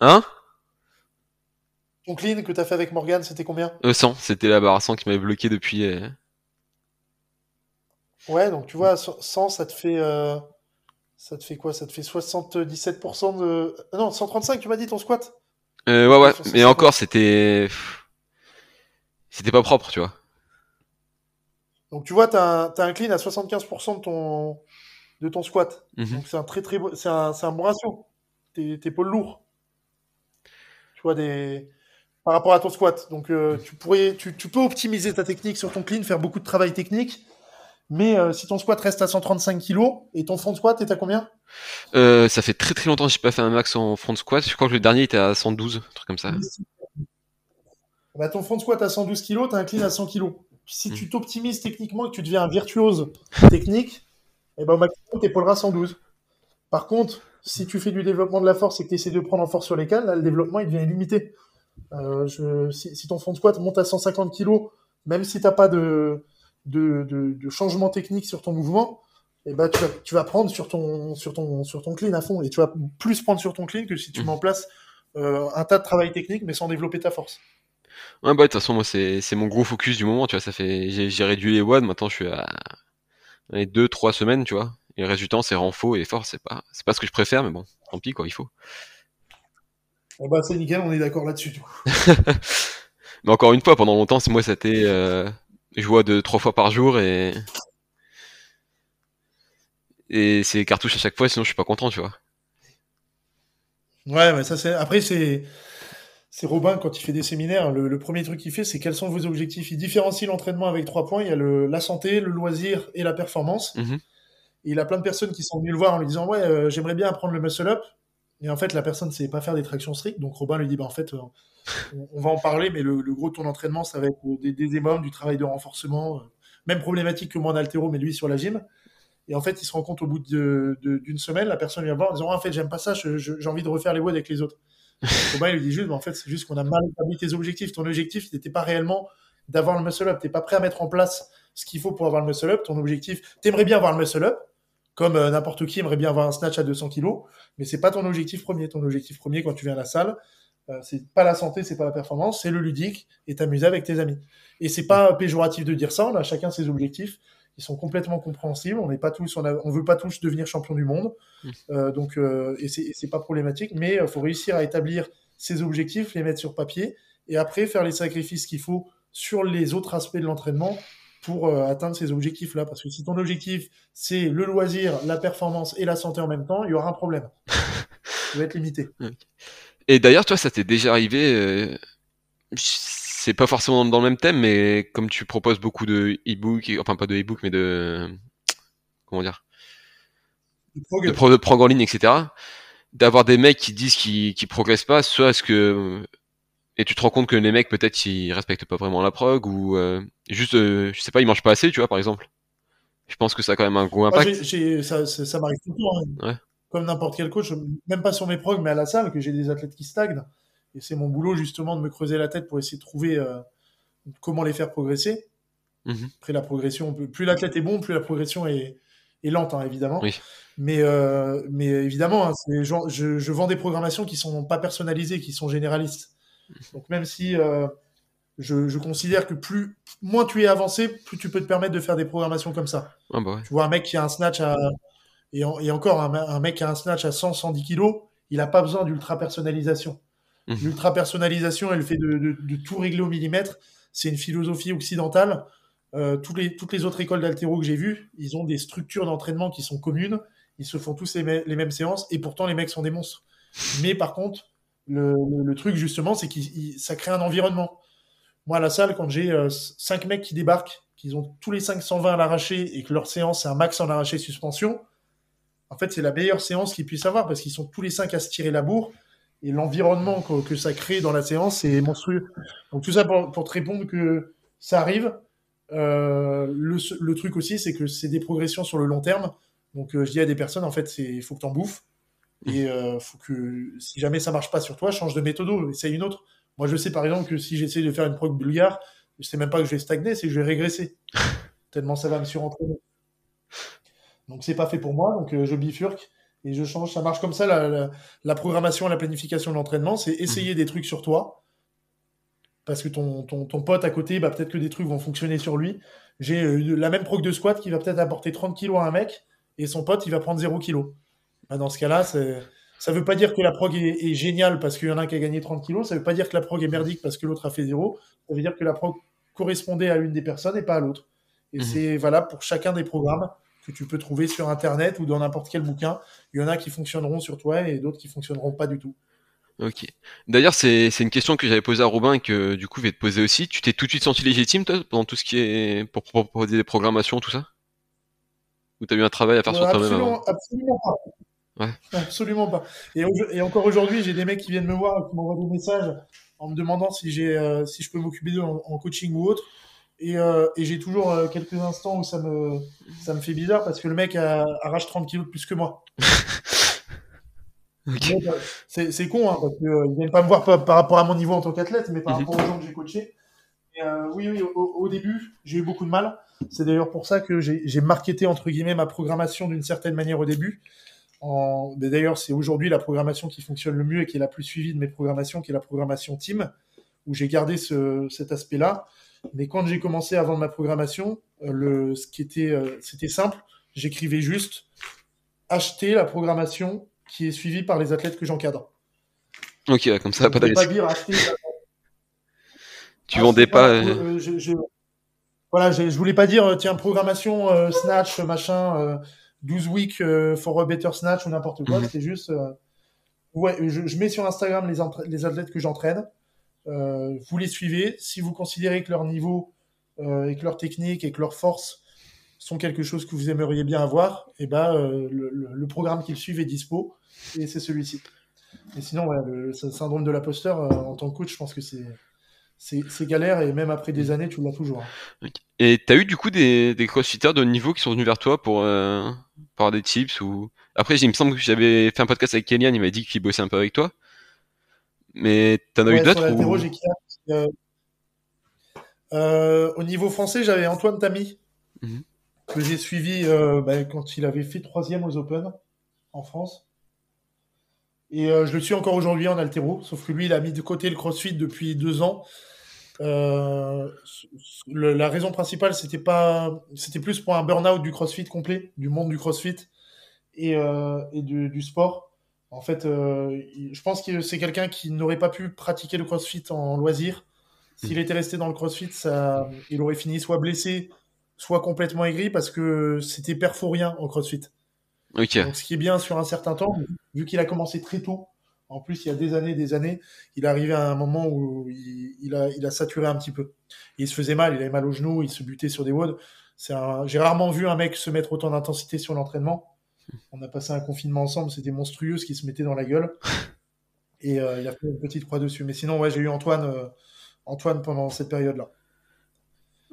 Hein? Ton clean que tu as fait avec Morgan, c'était combien? Euh, 100, c'était la barre à 100 qui m'avait bloqué depuis. Euh... Ouais, donc tu vois, 100, ça te fait. Euh... Ça te fait quoi? Ça te fait 77% de. Non, 135, tu m'as dit ton squat? Euh, ouais, ouais, mais encore, c'était. C'était pas propre, tu vois. Donc, tu vois, t'as un, un clean à 75% de ton, de ton squat. Mhm. Donc, c'est un très, très beau. C'est un, un bon ratio. T'es épaules lourds. Tu vois, des. Par rapport à ton squat. Donc, euh, tu, pourrais, tu, tu peux optimiser ta technique sur ton clean, faire beaucoup de travail technique. Mais euh, si ton squat reste à 135 kg et ton front squat est à combien? Euh, Ça fait très très longtemps que j'ai pas fait un max en front squat. Je crois que le dernier était à 112, un truc comme ça. Bah, ton front squat à 112 kg, clean à 100 kg. Si tu hmm. t'optimises techniquement et que tu deviens un virtuose technique, et eh ben au maximum t'épauleras 112. Par contre, si tu fais du développement de la force et que tu essaies de prendre en force sur les cales, là, le développement il devient illimité. Euh, je, si, si, ton front squat monte à 150 kg, même si t'as pas de de, de, de changement technique sur ton mouvement, et bah, tu, vas, tu vas prendre sur ton, sur, ton, sur ton clean à fond. Et tu vas plus prendre sur ton clean que si tu mets en place euh, un tas de travail technique, mais sans développer ta force. Ouais, bah, de toute façon, moi, c'est, c'est mon gros focus du moment, tu vois, ça fait, j'ai, j'ai réduit les WOD, maintenant je suis à, les deux, trois semaines, tu vois. Et le temps, c'est renfo et force, c'est pas, c'est pas ce que je préfère, mais bon, tant pis, quoi, il faut. Et bah, c'est nickel, on est d'accord là-dessus. Mais encore une fois, pendant longtemps, c'est moi, c'était, euh, je vois deux, trois fois par jour et, et c'est cartouche à chaque fois, sinon je suis pas content, tu vois. Ouais, mais ça, c'est. Après, c'est. C'est Robin, quand il fait des séminaires, le, le premier truc qu'il fait, c'est quels sont vos objectifs. Il différencie l'entraînement avec trois points. Il y a le, la santé, le loisir et la performance. Mhm. Et il a plein de personnes qui sont venues le voir en lui disant Ouais, euh, j'aimerais bien apprendre le muscle up. Et en fait, la personne ne sait pas faire des tractions strictes. Donc Robin lui dit Bah, en fait, euh, on, on va en parler, mais le, le gros de ton entraînement, ça va être des, des émums, du travail de renforcement. euh, même problématique que moi en altéro, mais lui sur la gym. Et en fait, il se rend compte au bout d'une semaine, la personne vient voir en disant Ah, En fait, j'aime pas ça, j'ai envie de refaire les WOD avec les autres. Robin, lui dit juste, mais en fait, c'est juste qu'on a mal établi tes objectifs. Ton objectif, n'était pas réellement d'avoir le muscle up. T'es pas prêt à mettre en place ce qu'il faut pour avoir le muscle up. Ton objectif, t'aimerais bien avoir le muscle up, comme euh, n'importe qui aimerait bien avoir un snatch à 200 kilos, mais c'est pas ton objectif premier. Ton objectif premier quand tu viens à la salle, euh, c'est pas la santé, c'est pas la performance, c'est le ludique et t'amuser avec tes amis. Et c'est pas péjoratif de dire ça. On a chacun ses objectifs. Ils sont complètement compréhensibles. On n'est pas tous, on, a- on veut pas tous devenir champion du monde. Euh, donc, euh, et c'est et c'est pas problématique, mais il faut réussir à établir ses objectifs, les mettre sur papier, et après faire les sacrifices qu'il faut sur les autres aspects de l'entraînement pour euh, atteindre ces objectifs-là. Parce que si ton objectif, c'est le loisir, la performance et la santé en même temps, il y aura un problème. Tu vas être limité. Et d'ailleurs, toi, ça t'est déjà arrivé, euh, c'est pas forcément dans le même thème, mais comme tu proposes beaucoup de e-book, enfin pas de e-book, mais de, comment dire, de, pro, de prog en ligne, etc., d'avoir des mecs qui disent qu'ils qu'ils progressent pas, soit est-ce que, et tu te rends compte que les mecs, peut-être, ils respectent pas vraiment la prog, ou euh, juste, euh, je sais pas, ils mangent pas assez, tu vois, par exemple. Je pense que ça a quand même un gros impact. ça ça, ça m'arrive tout le temps. hein. Ouais. Comme n'importe quel coach, même pas sur mes progs, mais à la salle, que j'ai des athlètes qui stagnent. Et c'est mon boulot justement de me creuser la tête pour essayer de trouver euh, comment les faire progresser. Mhm. Après la progression, plus l'athlète est bon, plus la progression est, est lente, hein, évidemment. Oui. Mais, mais évidemment, hein, je, je vends des programmations qui sont pas personnalisées, qui sont généralistes. Donc même si euh, je, je considère que plus moins tu es avancé, plus tu peux te permettre de faire des programmations comme ça. Ah bah ouais. Tu vois un mec qui a un snatch à et, en- et encore un, un mec qui a un snatch à 100 110 kilos, il n'a pas besoin d'ultra personnalisation. Mhm. L'ultra personnalisation, elle fait de, de- de tout régler au millimètre. C'est une philosophie occidentale. Euh, toutes, les, toutes les autres écoles d'altéro que j'ai vues, ils ont des structures d'entraînement qui sont communes. Ils se font tous les mêmes séances et pourtant les mecs sont des monstres. Mais par contre, le, truc justement, c'est que ça crée un environnement. Moi, à la salle, quand j'ai euh, cinq mecs qui débarquent, qu'ils ont tous les 520 à l'arraché et que leur séance, c'est un max en arraché suspension, en fait, c'est la meilleure séance qu'ils puissent avoir parce qu'ils sont tous les cinq à se tirer la bourre et l'environnement que, ça crée dans la séance, c'est monstrueux. Donc, tout ça pour, pour te répondre que ça arrive. Euh, le, le truc aussi, c'est que c'est des progressions sur le long terme. Donc, euh, je dis à des personnes, en fait, il faut que tu en bouffes. Et euh, faut que, si jamais ça marche pas sur toi, change de méthode, essaye une autre. Moi, je sais par exemple que si j'essaie de faire une prog bulgare, je sais même pas que je vais stagner, c'est que je vais régresser. Tellement ça va me surentraîner. Donc, c'est pas fait pour moi, donc euh, je bifurque et je change. Ça marche comme ça, la, la, la programmation, la planification de l'entraînement, c'est essayer des trucs sur toi. Parce que ton, ton, ton pote à côté, bah, peut-être que des trucs vont fonctionner sur lui. J'ai euh, la même prog de squat qui va peut-être apporter 30 kilos à un mec, et son pote, il va prendre 0 kilos. Bah, dans ce cas-là, ça veut pas dire que la prog est, est géniale parce qu'il y en a un qui a gagné 30 kilos, ça veut pas dire que la prog est merdique parce que l'autre a fait 0, ça veut dire que la prog correspondait à une des personnes et pas à l'autre. Et Mhm. c'est valable pour chacun des programmes que tu peux trouver sur Internet ou dans n'importe quel bouquin. Il y en a qui fonctionneront sur toi et d'autres qui fonctionneront pas du tout. Ok. D'ailleurs, c'est une question que j'avais posée à Robin et que du coup je vais te poser aussi. Tu t'es tout de suite senti légitime toi pendant tout ce qui est pour proposer des programmations tout ça? Ou t'as eu un travail à faire sur toi-même absolument pas. Ouais. Absolument pas. Et, encore aujourd'hui, j'ai des mecs qui viennent me voir qui m'envoient des messages en me demandant si j'ai, euh, si je peux m'occuper d'eux en, en coaching ou autre. Et, euh, et j'ai toujours euh, quelques instants où ça me, ça me fait bizarre parce que le mec a- arrache 30 kilos de plus que moi. C'est c'est con, hein, parce qu'ils viennent pas me voir par, par rapport à mon niveau en tant qu'athlète, mais par Mhm. rapport aux gens que j'ai coachés. Oui, oui, au, début, j'ai eu beaucoup de mal. C'est d'ailleurs pour ça que j'ai marketé, entre guillemets, ma programmation d'une certaine manière au début. D'ailleurs, c'est aujourd'hui la programmation qui fonctionne le mieux et qui est la plus suivie de mes programmations, qui est la programmation team, où j'ai gardé ce, cet aspect-là. Mais quand j'ai commencé à vendre ma programmation, euh, le, ce qui était, euh, c'était simple. J'écrivais juste acheter la programmation qui est suivie par les athlètes que j'encadre. Ok, comme ça, pas pas dire acheter. tu vendais pas. Euh, voilà, je, voulais pas dire tiens programmation snatch machin 12 weeks for a better snatch ou n'importe quoi. Mhm. C'était juste ouais, je, mets sur Instagram les, les athlètes que j'entraîne. vous les suivez. Si vous considérez que leur niveau euh, et que leur technique et que leur force sont quelque chose que vous aimeriez bien avoir, et eh ben euh, le, programme qu'ils suivent est dispo et c'est celui-ci. Et sinon, voilà, le, syndrome de l'imposteur, euh, en tant que coach, je pense que c'est c'est galère et même après des années, tu l'as toujours. Et tu as eu du coup des, des crossfitters de haut niveau qui sont venus vers toi pour, pour des tips ou? Après il me semble que j'avais fait un podcast avec Kélian, il m'a dit qu'il bossait un peu avec toi. Mais tu en as eu d'autres ou... Euh, au niveau français, j'avais Antoine Tamy, mhm. que j'ai suivi euh, bah, quand il avait fait troisième aux Open en France. Et euh, je le suis encore aujourd'hui en altéro, sauf que lui, il a mis de côté le CrossFit depuis deux ans. la raison principale, c'était pas, c'était plus pour un burn-out du CrossFit complet, du monde du CrossFit et, et du, du, sport. En fait, je pense que c'est quelqu'un qui n'aurait pas pu pratiquer le CrossFit en loisir s'il était resté dans le CrossFit, ça, il aurait fini soit blessé, soit complètement aigri parce que c'était perforien en CrossFit. Donc, ce qui est bien sur un certain temps, vu qu'il a commencé très tôt, en plus, il y a des années, des années, il est arrivé à un moment où il, a, il a saturé un petit peu. il se faisait mal, il avait mal au genou, il se butait sur des WOD. J'ai rarement vu un mec se mettre autant d'intensité sur l'entraînement. On a passé un confinement ensemble, c'était monstrueux ce qui se mettait dans la gueule. Et euh, il a fait une petite croix dessus. Mais sinon, ouais, j'ai eu Antoine. Euh, Antoine pendant cette période-là.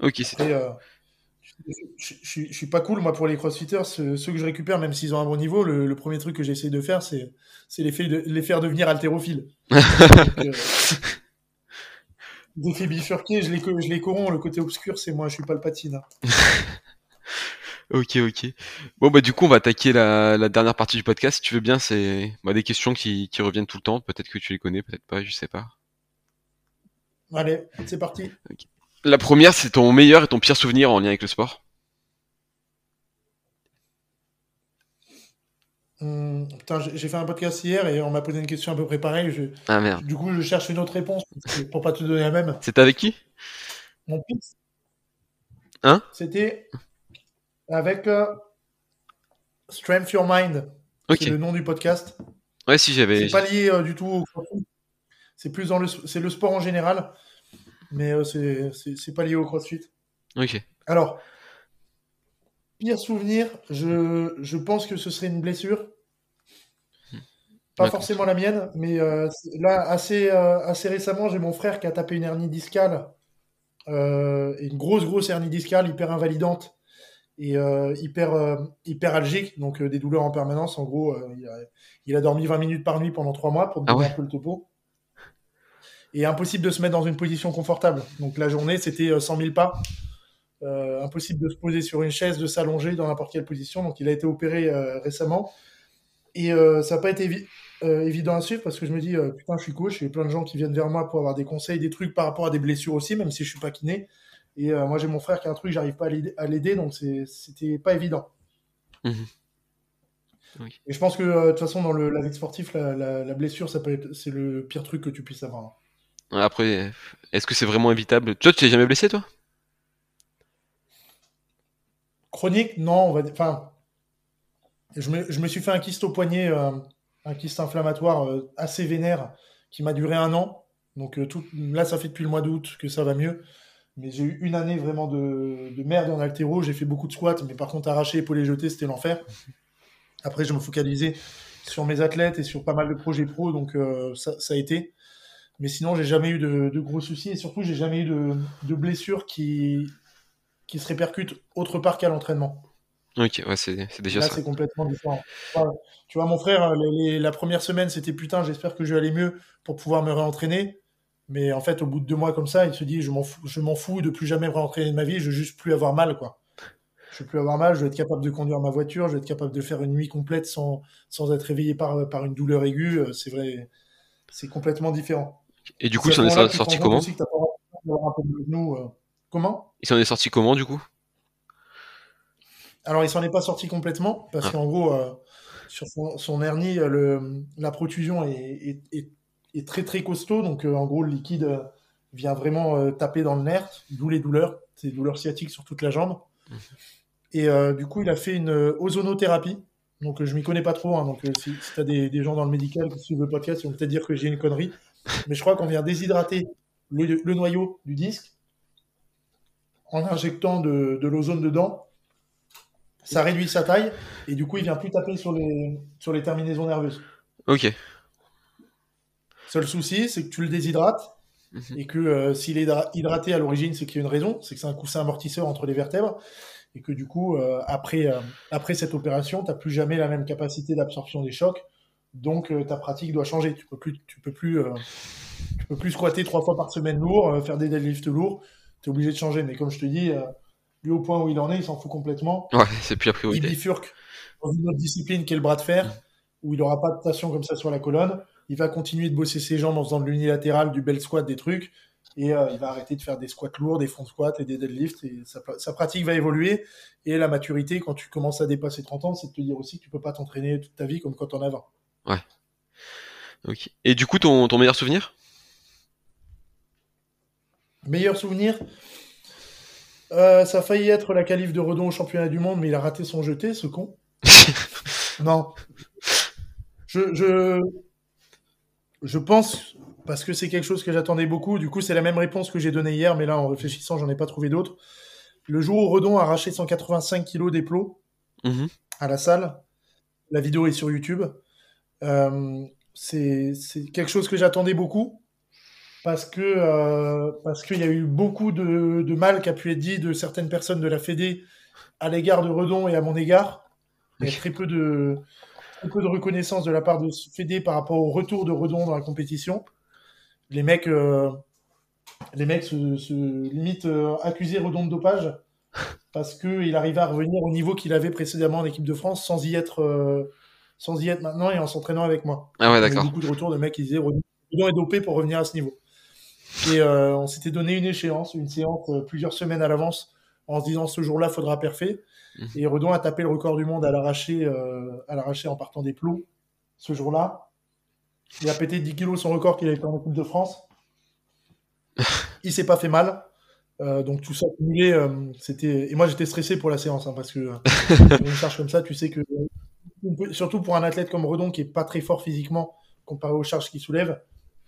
Ok, euh, je, je, suis pas cool, moi, pour les crossfitters. Ceux, que je récupère, même s'ils ont un bon niveau, le, premier truc que j'essaie de faire, c'est les, de, les faire devenir haltérophiles. euh, des faits bifurqués, je les, je les corromps. Le côté obscur, c'est moi, je suis pas le patine. ok, ok. Bon, bah, du coup, on va attaquer la, dernière partie du podcast. Si tu veux bien, c'est bah, des questions qui, qui reviennent tout le temps. Peut-être que tu les connais, peut-être pas, je sais pas. Allez, c'est parti. La première, c'est ton meilleur et ton pire souvenir en lien avec le sport hum, j'ai fait un podcast hier et on m'a posé une question à peu près pareille. Ah merde. Du coup, je cherche une autre réponse pour pas te donner la même. C'était avec qui? Mon pire. Hein? C'était avec euh, Strength Your Mind. C'est le nom du podcast. Ouais, si j'avais. C'est pas lié euh, du tout au c'est plus dans le, c'est le sport en général, mais euh, c'est, pas lié au CrossFit. Ok. Alors, pire souvenir, je, je pense que ce serait une blessure. Pas forcément la mienne, mais euh, là, assez, euh, assez récemment, j'ai mon frère qui a tapé une hernie discale, une grosse, grosse hernie discale, hyper invalidante et hyper, hyper algique, donc des douleurs en permanence. En gros, il a, il, a, dormi 20 minutes par nuit pendant 3 mois pour me ah donner un peu le topo et impossible de se mettre dans une position confortable. Donc la journée, c'était 100 euh, 000 pas. Euh, impossible de se poser sur une chaise, de s'allonger dans n'importe quelle position. Donc il a été opéré euh, récemment. Et ça n'a pas été évident à suivre parce que je me dis, putain, je suis coach, il y a plein de gens qui viennent vers moi pour avoir des conseils, des trucs par rapport à des blessures aussi, même si je suis pas kiné. Et moi, j'ai mon frère qui a un truc, j'arrive pas à l'aider, donc c'était pas évident. Mmh. Et je pense que de toute façon, dans le, la vie sportif, la, la blessure, ça peut c'est le pire truc que tu puisses avoir. Après, est-ce que c'est vraiment évitable? Toi, tu t'es jamais blessé, toi? Chronique, non. On va... Enfin, je me, suis fait un kyste au poignet, euh, un kyste inflammatoire euh, assez vénère qui m'a duré un an. Donc euh, tout... là, ça fait depuis le mois d'août que ça va mieux. Mais j'ai eu une année vraiment de, de merde en altéro. J'ai fait beaucoup de squats, mais par contre, arracher, épauler, jeter, c'était l'enfer. Après, je me focalisais sur mes athlètes et sur pas mal de projets pro, donc ça, ça, a été. Mais sinon, j'ai jamais eu de, gros soucis et surtout, j'ai jamais eu de, blessures qui, qui se répercutent autre part qu'à l'entraînement. Ok, ouais, c'est déjà Là, c'est complètement différent. Tu vois, mon frère, la première semaine, c'était putain, j'espère que je vais aller mieux pour pouvoir me réentraîner. Mais en fait, au bout de deux mois comme ça, il se dit je m'en fous, je m'en fous de plus jamais rentrer de ma vie, je veux juste plus avoir mal, quoi. Je veux plus avoir mal, je veux être capable de conduire ma voiture, je veux être capable de faire une nuit complète sans, sans être réveillé par, par une douleur aiguë. Euh, C'est vrai, c'est complètement différent. Et du coup, il s'en est sorti comment euh. Comment Il s'en est sorti comment, du coup Alors, il s'en est pas sorti complètement parce Ah. qu'en gros, euh, sur son, son hernie, euh, le, la protusion est, est, est- est très très costaud. Donc, euh, en gros, le liquide vient vraiment euh, taper dans le nerf, d'où les douleurs. C'est des douleurs sciatiques sur toute la jambe. Et euh, du coup, il a fait une ozonothérapie. Donc, je m'y connais pas trop. hein. donc, si, si tu as des, des gens dans le médical qui suivent le podcast, ils vont peut-être dire que j'ai une connerie. Mais je crois qu'on vient déshydrater le, le noyau du disque en injectant de, de l'ozone dedans. Ça réduit sa taille et du coup, il vient plus taper sur les, sur les terminaisons nerveuses. Ok. Seul souci, c'est que tu le déshydrates Mhm. et que euh, s'il est hydra- hydraté à l'origine, c'est qu'il y a une raison, c'est que c'est un coussin amortisseur entre les vertèbres et que du coup, euh, après, euh, après cette opération, tu n'as plus jamais la même capacité d'absorption des chocs. Donc euh, ta pratique doit changer. Tu peux plus, tu peux plus, euh, tu peux plus squatter trois fois par semaine lourd, euh, faire des deadlifts lourds. Tu es obligé de changer. Mais comme je te dis, lui au point où il en est, il s'en fout complètement. Ouais, c'est plus la Il bifurque dans une autre discipline qui est le bras de fer, où il n'aura pas de tension comme ça sur la colonne. Il va continuer de bosser ses jambes en faisant de l'unilatéral, du bel squat, des trucs. Et euh, il va arrêter de faire des squats lourds, des front squats et des deadlifts. Et sa, sa pratique va évoluer. Et la maturité, quand tu commences à dépasser 30 ans, c'est de te dire aussi que tu peux pas t'entraîner toute ta vie comme quand on a 20. Ok. Et du coup, ton, ton meilleur souvenir? Meilleur souvenir? Euh, Ça a failli être la qualif de Redon au championnat du monde, mais il a raté son jeté, ce con. Non. Je, je, je pense, parce que c'est quelque chose que j'attendais beaucoup, du coup c'est la même réponse que j'ai donnée hier, mais là en réfléchissant, j'en ai pas trouvé d'autre. Le jour où Redon a arraché 185 kilos d'éplots Mhm. à la salle, la vidéo est sur YouTube, c'est c'est quelque chose que j'attendais beaucoup, parce que euh, parce qu'il y a eu beaucoup de, de mal qui a pu être dit de certaines personnes de la Fédé à l'égard de Redon et à mon égard. Il y a très peu de, très peu de reconnaissance de la part de Fédé par rapport au retour de Redon dans la compétition. Les mecs, euh, les mecs se, se limitent euh, accuser Redon de dopage parce qu'il arrivait à revenir au niveau qu'il avait précédemment en équipe de France sans y être, euh, sans y être maintenant et en s'entraînant avec moi. Ah ouais, d'accord. beaucoup de retours de mecs qui disaient Redon Redon est dopé pour revenir à ce niveau. Et euh, on s'était donné une échéance, une séance euh, plusieurs semaines à l'avance, en se disant ce jour-là, faudra parfait. Mhm. Et Redon a tapé le record du monde à l'arraché, euh, à l'arraché en partant des plots ce jour-là. Il a pété 10 kilos son record qu'il avait fait en équipe de France. Il s'est pas fait mal. Euh, donc tout ça cumulé, euh, c'était. Et moi j'étais stressé pour la séance hein, parce que euh, une charge comme ça, tu sais que surtout pour un athlète comme Redon qui est pas très fort physiquement comparé aux charges qu'il soulève,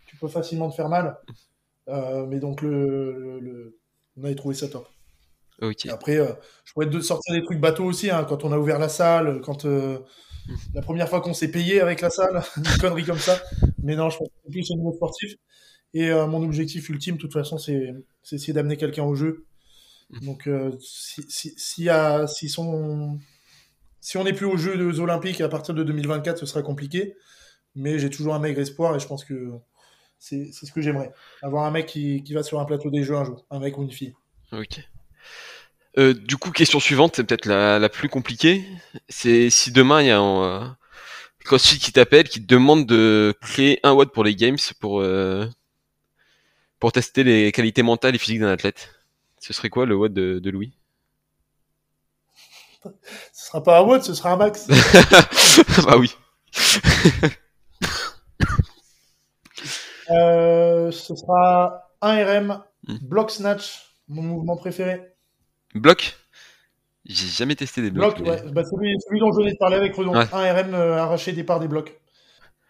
tu peux facilement te faire mal. Euh, mais donc le, le- le- on avait trouvé ça top. Ok. Et après, euh, je pourrais te sortir des trucs bateaux aussi, hein, quand on a ouvert la salle, quand euh, la première fois qu'on s'est payé avec la salle, une connerie comme ça. Mais non, je pense que c'est plus au niveau sportif. Et mon objectif ultime, de toute façon, c'est essayer d'amener quelqu'un au jeu. Donc, euh, si, si, s'il y a- si, son, si on n'est plus aux Jeux Olympiques à partir de 2024, ce sera compliqué. Mais j'ai toujours un maigre espoir et je pense que c'est ce que j'aimerais. Avoir un mec qui, va sur un plateau des Jeux un jour, un mec ou une fille. Ok. Euh, du coup, question suivante, c'est peut-être la, plus compliquée. C'est si demain il y a un euh, CrossFit qui t'appelle, qui te demande de créer un WOD pour les games pour euh, pour tester les qualités mentales et physiques d'un athlète. Ce serait quoi le WOD de, de Louis? Ce sera pas un WOD, ce sera un max. Bah oui. Euh, ce sera un RM, Hmm. block snatch, mon mouvement préféré. Bloc J'ai jamais testé des blocs. Bloc, mais- ouais, bah, celui, celui dont je venais de parler avec Redon. Ouais. Un RM euh, arraché des parts des blocs.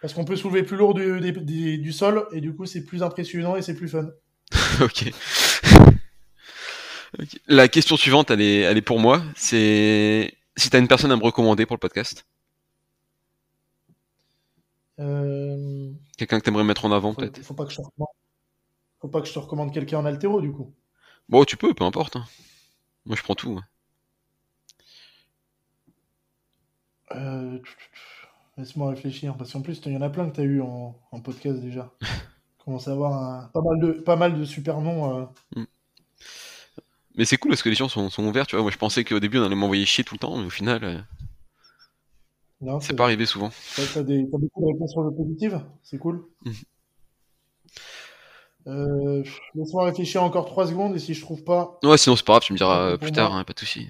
Parce qu'on peut soulever plus lourd du, des- des- du sol et du coup c'est plus impressionnant et c'est plus fun. ok. La question suivante, elle est, elle est pour moi. C'est si t'as une personne à me recommander pour le podcast, Euh, quelqu'un que t'aimerais mettre en avant peut-être. faut pas que je te recommande. Faut pas que je te recommande quelqu'un en altéro du coup. Bon, tu peux, peu importe. hein. Moi, je prends tout. Euh, Laisse-moi réfléchir parce qu'en plus il y en a plein que t'as eu en, en podcast déjà. commence à avoir un- pas, mal de, pas mal de super noms. euh. Mais c'est cool parce que les gens sont, sont ouverts, tu vois. Moi, je pensais qu'au début, on allait m'envoyer chier tout le temps, mais au final, euh, Non, c'est pas arrivé souvent. T'as des- beaucoup de réponses positives, c'est cool. Mhm. Euh, Laisse-moi réfléchir encore 3 secondes et si je trouve pas. Ouais, sinon, c'est pas grave, tu me diras euh, plus tard, hein, pas de soucis.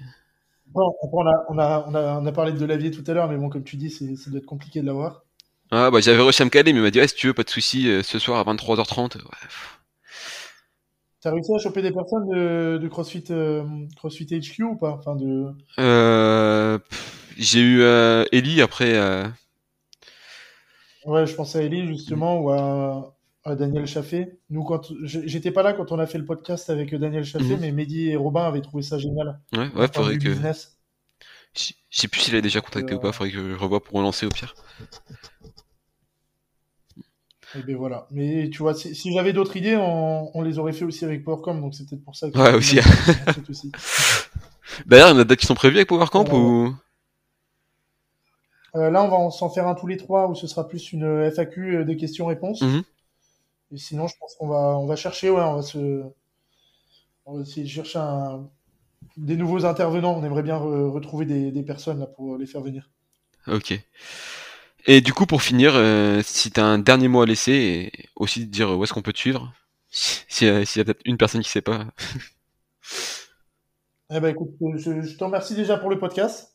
Bon, après, on, a, on, a, on, a, on a parlé de Delavier tout à l'heure, mais bon, comme tu dis, ça doit être compliqué de l'avoir. Ah, bah, j'avais réussi à me caler, mais il m'a dit, ouais, si tu veux, pas de soucis, ce soir à 23h30. Ouais. T'as réussi à choper des personnes de, de CrossFit, euh, CrossFit HQ ou pas? Enfin, de... Euh, j'ai eu euh, Ellie après. euh, Ouais, je pensais à Ellie justement ou à, à Daniel Chaffé. Nous, quand j'étais pas là quand on a fait le podcast avec Daniel Chaffé, Mhm. mais Mehdi et Robin avaient trouvé ça génial. Ouais, ouais, faudrait que. je sais plus s'il a déjà contacté ou pas, faudrait que je revoie pour relancer au pire. Et ben voilà. Mais tu vois, si, si j'avais d'autres idées, on, on les aurait fait aussi avec PowerCom, donc c'est peut-être pour ça que. Ouais, aussi. D'ailleurs, il y en a d'autres qui sont prévus avec PowerCamp Ouais, ou? Euh, là, on va s'en faire un tous les trois où ce sera plus une FAQ euh, des questions-réponses. Mhm. Et sinon, je pense qu'on va, on va chercher, ouais, on va se, on va essayer de chercher un- des nouveaux intervenants. On aimerait bien re- retrouver des, des personnes là pour les faire venir. Ok. Et du coup, pour finir, euh, si t'as un dernier mot à laisser, et aussi de dire où est-ce qu'on peut te suivre, si- s'il y a, s'il y a peut-être une personne qui sait pas. Eh ben, écoute, euh, je, je te remercie déjà pour le podcast.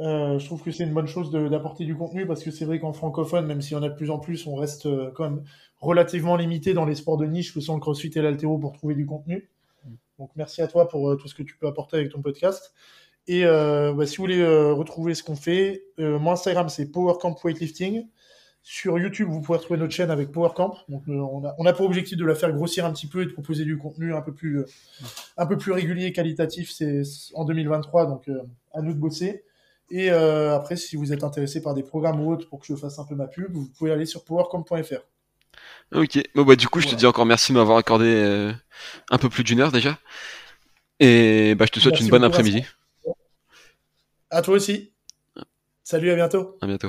Euh, je trouve que c'est une bonne chose d'apporter du contenu parce que c'est vrai qu'en francophone, même s'il y en a de plus en plus, on reste euh, quand même relativement limité dans les sports de niche que sont le crossfit et l'altéro pour trouver du contenu. Donc merci à toi pour euh, tout ce que tu peux apporter avec ton podcast. Et euh, bah, si vous voulez euh, retrouver ce qu'on fait, euh, mon Instagram c'est PowerCamp Weightlifting. Sur YouTube, vous pouvez retrouver notre chaîne avec PowerCamp. Donc, on, a, on a pour objectif de la faire grossir un petit peu et de proposer du contenu un peu plus, un peu plus régulier et qualitatif. C'est en 2023, donc à nous de bosser. Et après, si vous êtes intéressé par des programmes ou autres pour que je fasse un peu ma pub, vous pouvez aller sur powercamp.fr. Ok. Bon bah du coup, je te dis encore merci de m'avoir accordé un peu plus d'une heure déjà. Et bah je te souhaite Merci une bonne après-midi. À toi aussi. Salut, à bientôt. À bientôt.